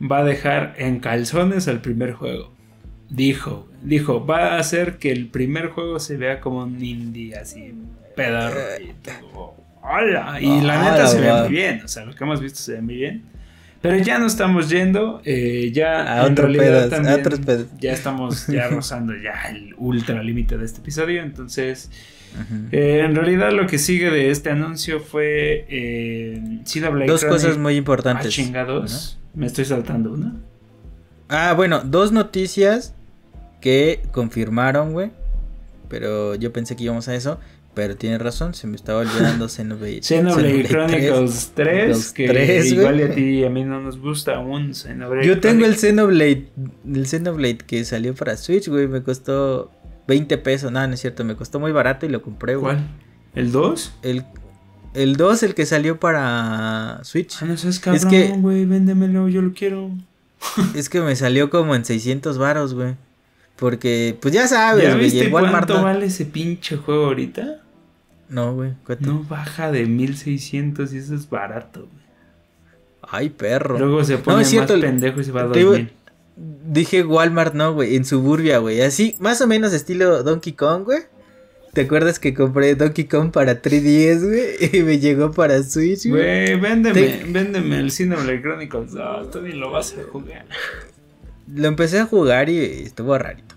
va a dejar en calzones al primer juego. Dijo, dijo, va a hacer que el primer juego se vea como un indie así, pedorro y todo. ¡Hala! Y la ¡Hala, neta se ve muy bien, o sea, lo que hemos visto se ve muy bien. Pero ya no estamos yendo, eh, ya A en otro realidad pedas, a también otros pedas. ya estamos ya rozando ya el ultra límite de este episodio, entonces eh, en realidad lo que sigue de este anuncio fue eh, CW Dos Chronic- cosas muy Ah, importantes. chingados. Me estoy saltando una. Ah, bueno, dos noticias que confirmaron, güey. Pero yo pensé que íbamos a eso. Pero tienes razón, se me estaba olvidando Xenoblade. Xenoblade Chronicles 3, Los que igual a ti y a mí no nos gusta aún Xenoblade Yo tengo el. Xenoblade, el Xenoblade que salió para Switch, güey, me costó 20 pesos, nada, no es cierto, me costó muy barato y lo compré, güey. ¿Cuál? ¿El 2? El, el 2, el que salió para Switch, Ah, no seas cabrón, que- güey, véndemelo, yo lo quiero. es que me salió como en 600 varos, güey. Porque, pues ya sabes, ¿Ya güey, viste Walmart cuánto no- vale ese pinche juego ahorita? No, güey, ¿cuánto? No baja de 1600 y eso es barato, güey. Ay, perro. Luego se pone es cierto, más pendejo y se va a te iba- 2000. Dije Walmart, no, güey, en Suburbia, güey. Así, más o menos estilo Donkey Kong, güey. ¿Te acuerdas que compré Donkey Kong para 3DS, güey? Y me llegó para Switch, güey. Güey, véndeme, Te- véndeme el Xenoblade Chronicles. No, tú ni lo vas a jugar. Lo empecé a jugar y estuvo rarito.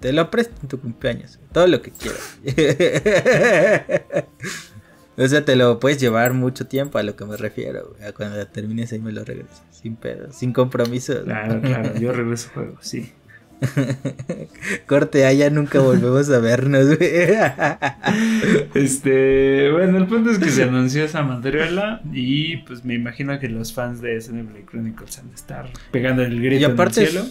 Te lo presto en tu cumpleaños. Todo lo que quieras. o sea, te lo puedes llevar mucho tiempo a lo que me refiero. A Cuando termines ahí me lo regresas. Sin pedo, sin compromiso. Claro, claro, yo regreso juego, sí. Corte, allá nunca volvemos a vernos, güey. Este, bueno, el punto es que se anunció esa madriola y pues me imagino que los fans de Xenoblade Chronicles han de estar pegando el grito Y aparte, en el cielo.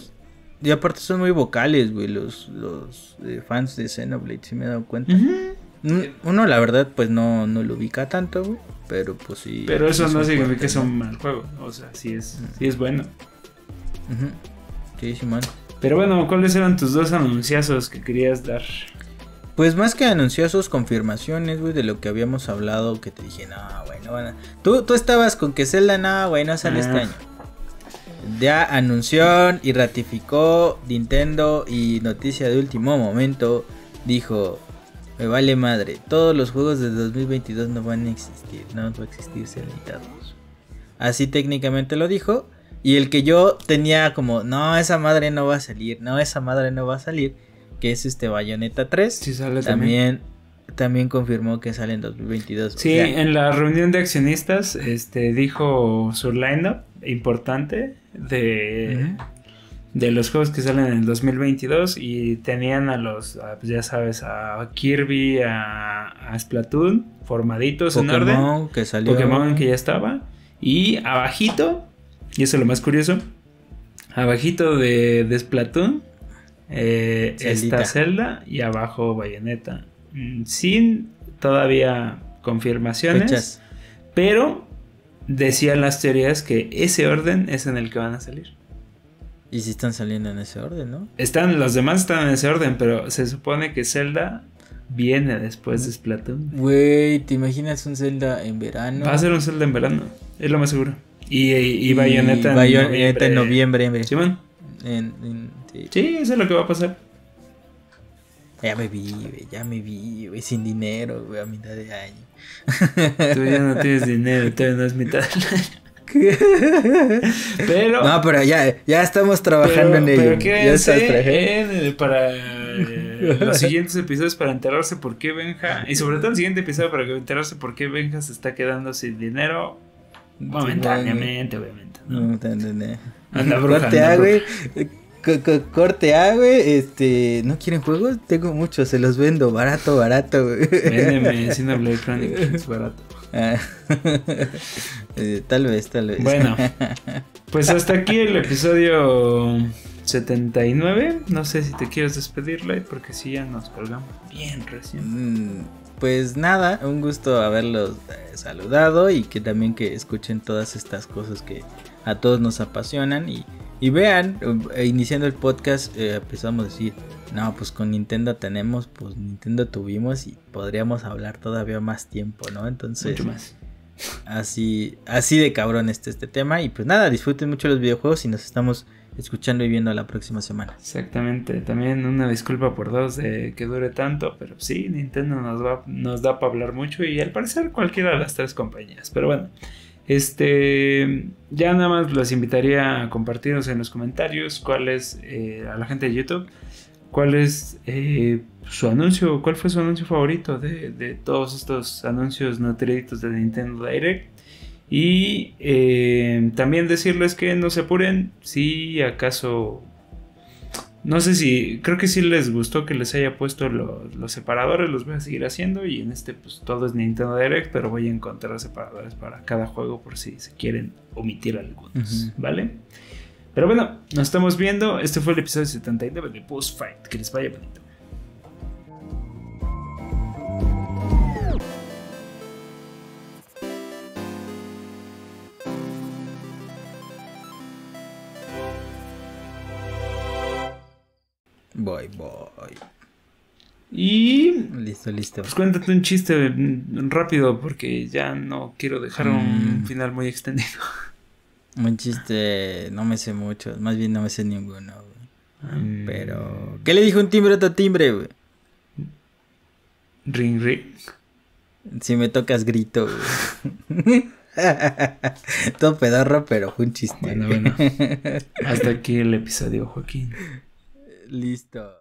Y aparte son muy vocales, güey, los, los eh, fans de Xenoblade, si me he dado cuenta. Uno, la verdad, pues no, no lo ubica tanto, güey. Pero pues sí. Pero eso sí no significa que sea un mal juego. O sea, sí es, sí es bueno. Ujú. Sí, Simón. Pero bueno, ¿cuáles eran tus dos anunciazos que querías dar? Pues más que anunció sus confirmaciones, güey, de lo que habíamos hablado, que te dije, no, güey, no van a... Tú, tú estabas con que Zelda, no, güey, no sale este Ah. año. Ya anunció y ratificó Nintendo y noticia de último momento, dijo, me vale madre, todos los juegos de 2022 no van a existir, no va a existir 2. Así técnicamente lo dijo. Y el que yo tenía como, no, esa madre no va a salir, no, esa madre no va a salir, que es este Bayonetta 3. Sí sale también. También, también confirmó que sale en 2022. Sí, O sea, en la reunión de accionistas, este, dijo su lineup importante de, de los juegos que salen en el 2022 y tenían a los, a, pues ya sabes, a Kirby, a, a Splatoon, formaditos en orden. Pokémon que salió. Pokémon que ya estaba. Y abajito, y eso es lo más curioso, abajito de, de Splatoon eh, está Zelda y abajo Bayonetta. Mm, Sin todavía confirmaciones, Fechas. pero decían las teorías que ese orden es en el que van a salir. Y si están saliendo en ese orden, ¿no? Están, los demás están en ese orden, pero se supone que Zelda viene después de Splatoon. Güey, ¿te imaginas un Zelda en verano? Va a ser un Zelda en verano, es lo más seguro. Y, y, Bayonetta en Bayonetta en noviembre. noviembre. Simón. En- en- sí. Sí, eso es lo que va a pasar. Ya me vi, güey, ya me vi, güey, sin dinero, güey, a mitad de año. Tú ya no tienes dinero, todavía no es mitad del año. Pero. No, pero ya, ya estamos trabajando pero, en ello. pero ya quédense en el- para eh, los siguientes episodios para enterarse por qué Benja. Y sobre todo el siguiente episodio para enterarse por qué Benja se está quedando sin dinero. Momentáneamente, obviamente. ¿no? No. Anda, bruja, anda, bruja. Co- co- corte A, güey. Este, ¿no quieren juegos? Tengo muchos, se los vendo barato, barato, güey. Véndeme Xenoblade Chronicles, es barato. Ah, eh, tal vez, tal vez. Bueno, pues hasta aquí el episodio 79. No sé si te quieres despedir, Light, porque sí ya nos colgamos bien recién. Mm, Pues nada, un gusto haberlos eh, saludado y que también que escuchen todas estas cosas que a todos nos apasionan y, y vean, eh, iniciando el podcast eh, empezamos a decir, no, pues con Nintendo tenemos, pues Nintendo tuvimos y podríamos hablar todavía más tiempo, ¿no? Entonces, Mucho más. así, así de cabrón está este tema y pues nada, disfruten mucho los videojuegos y nos estamos escuchando y viendo la próxima semana. Exactamente, también una disculpa por dos de que dure tanto, pero sí, Nintendo nos, va, nos da para hablar mucho y al parecer cualquiera de las tres compañías. Pero bueno, este, ya nada más los invitaría a compartirnos en los comentarios cuál es, eh, a la gente de YouTube, cuál es eh, su anuncio, cuál fue su anuncio favorito de, todos estos anuncios no créditos de Nintendo Direct. Y eh, también decirles que no se apuren si acaso... No sé si... Creo que sí les gustó que les haya puesto lo- los separadores. Los voy a seguir haciendo. Y en este pues todo es Nintendo Direct. Pero voy a encontrar separadores para cada juego por si se quieren omitir algunos. ¿Vale? Pero bueno, nos estamos viendo. Este fue el episodio 79 de Post Fight. Que les vaya bonito. Voy, voy. Y Listo, listo. Pues cuéntate un chiste rápido porque ya no quiero dejar un Mm. final muy extendido. Un chiste, no me sé mucho, más bien no me sé ninguno, güey. Mm, Pero, ¿qué le dijo un timbre a otro timbre, güey? Ring ring. Si me tocas grito, güey. Todo pedorro, pero fue un chiste. Bueno, bueno. Hasta aquí el episodio, Joaquín. Listo.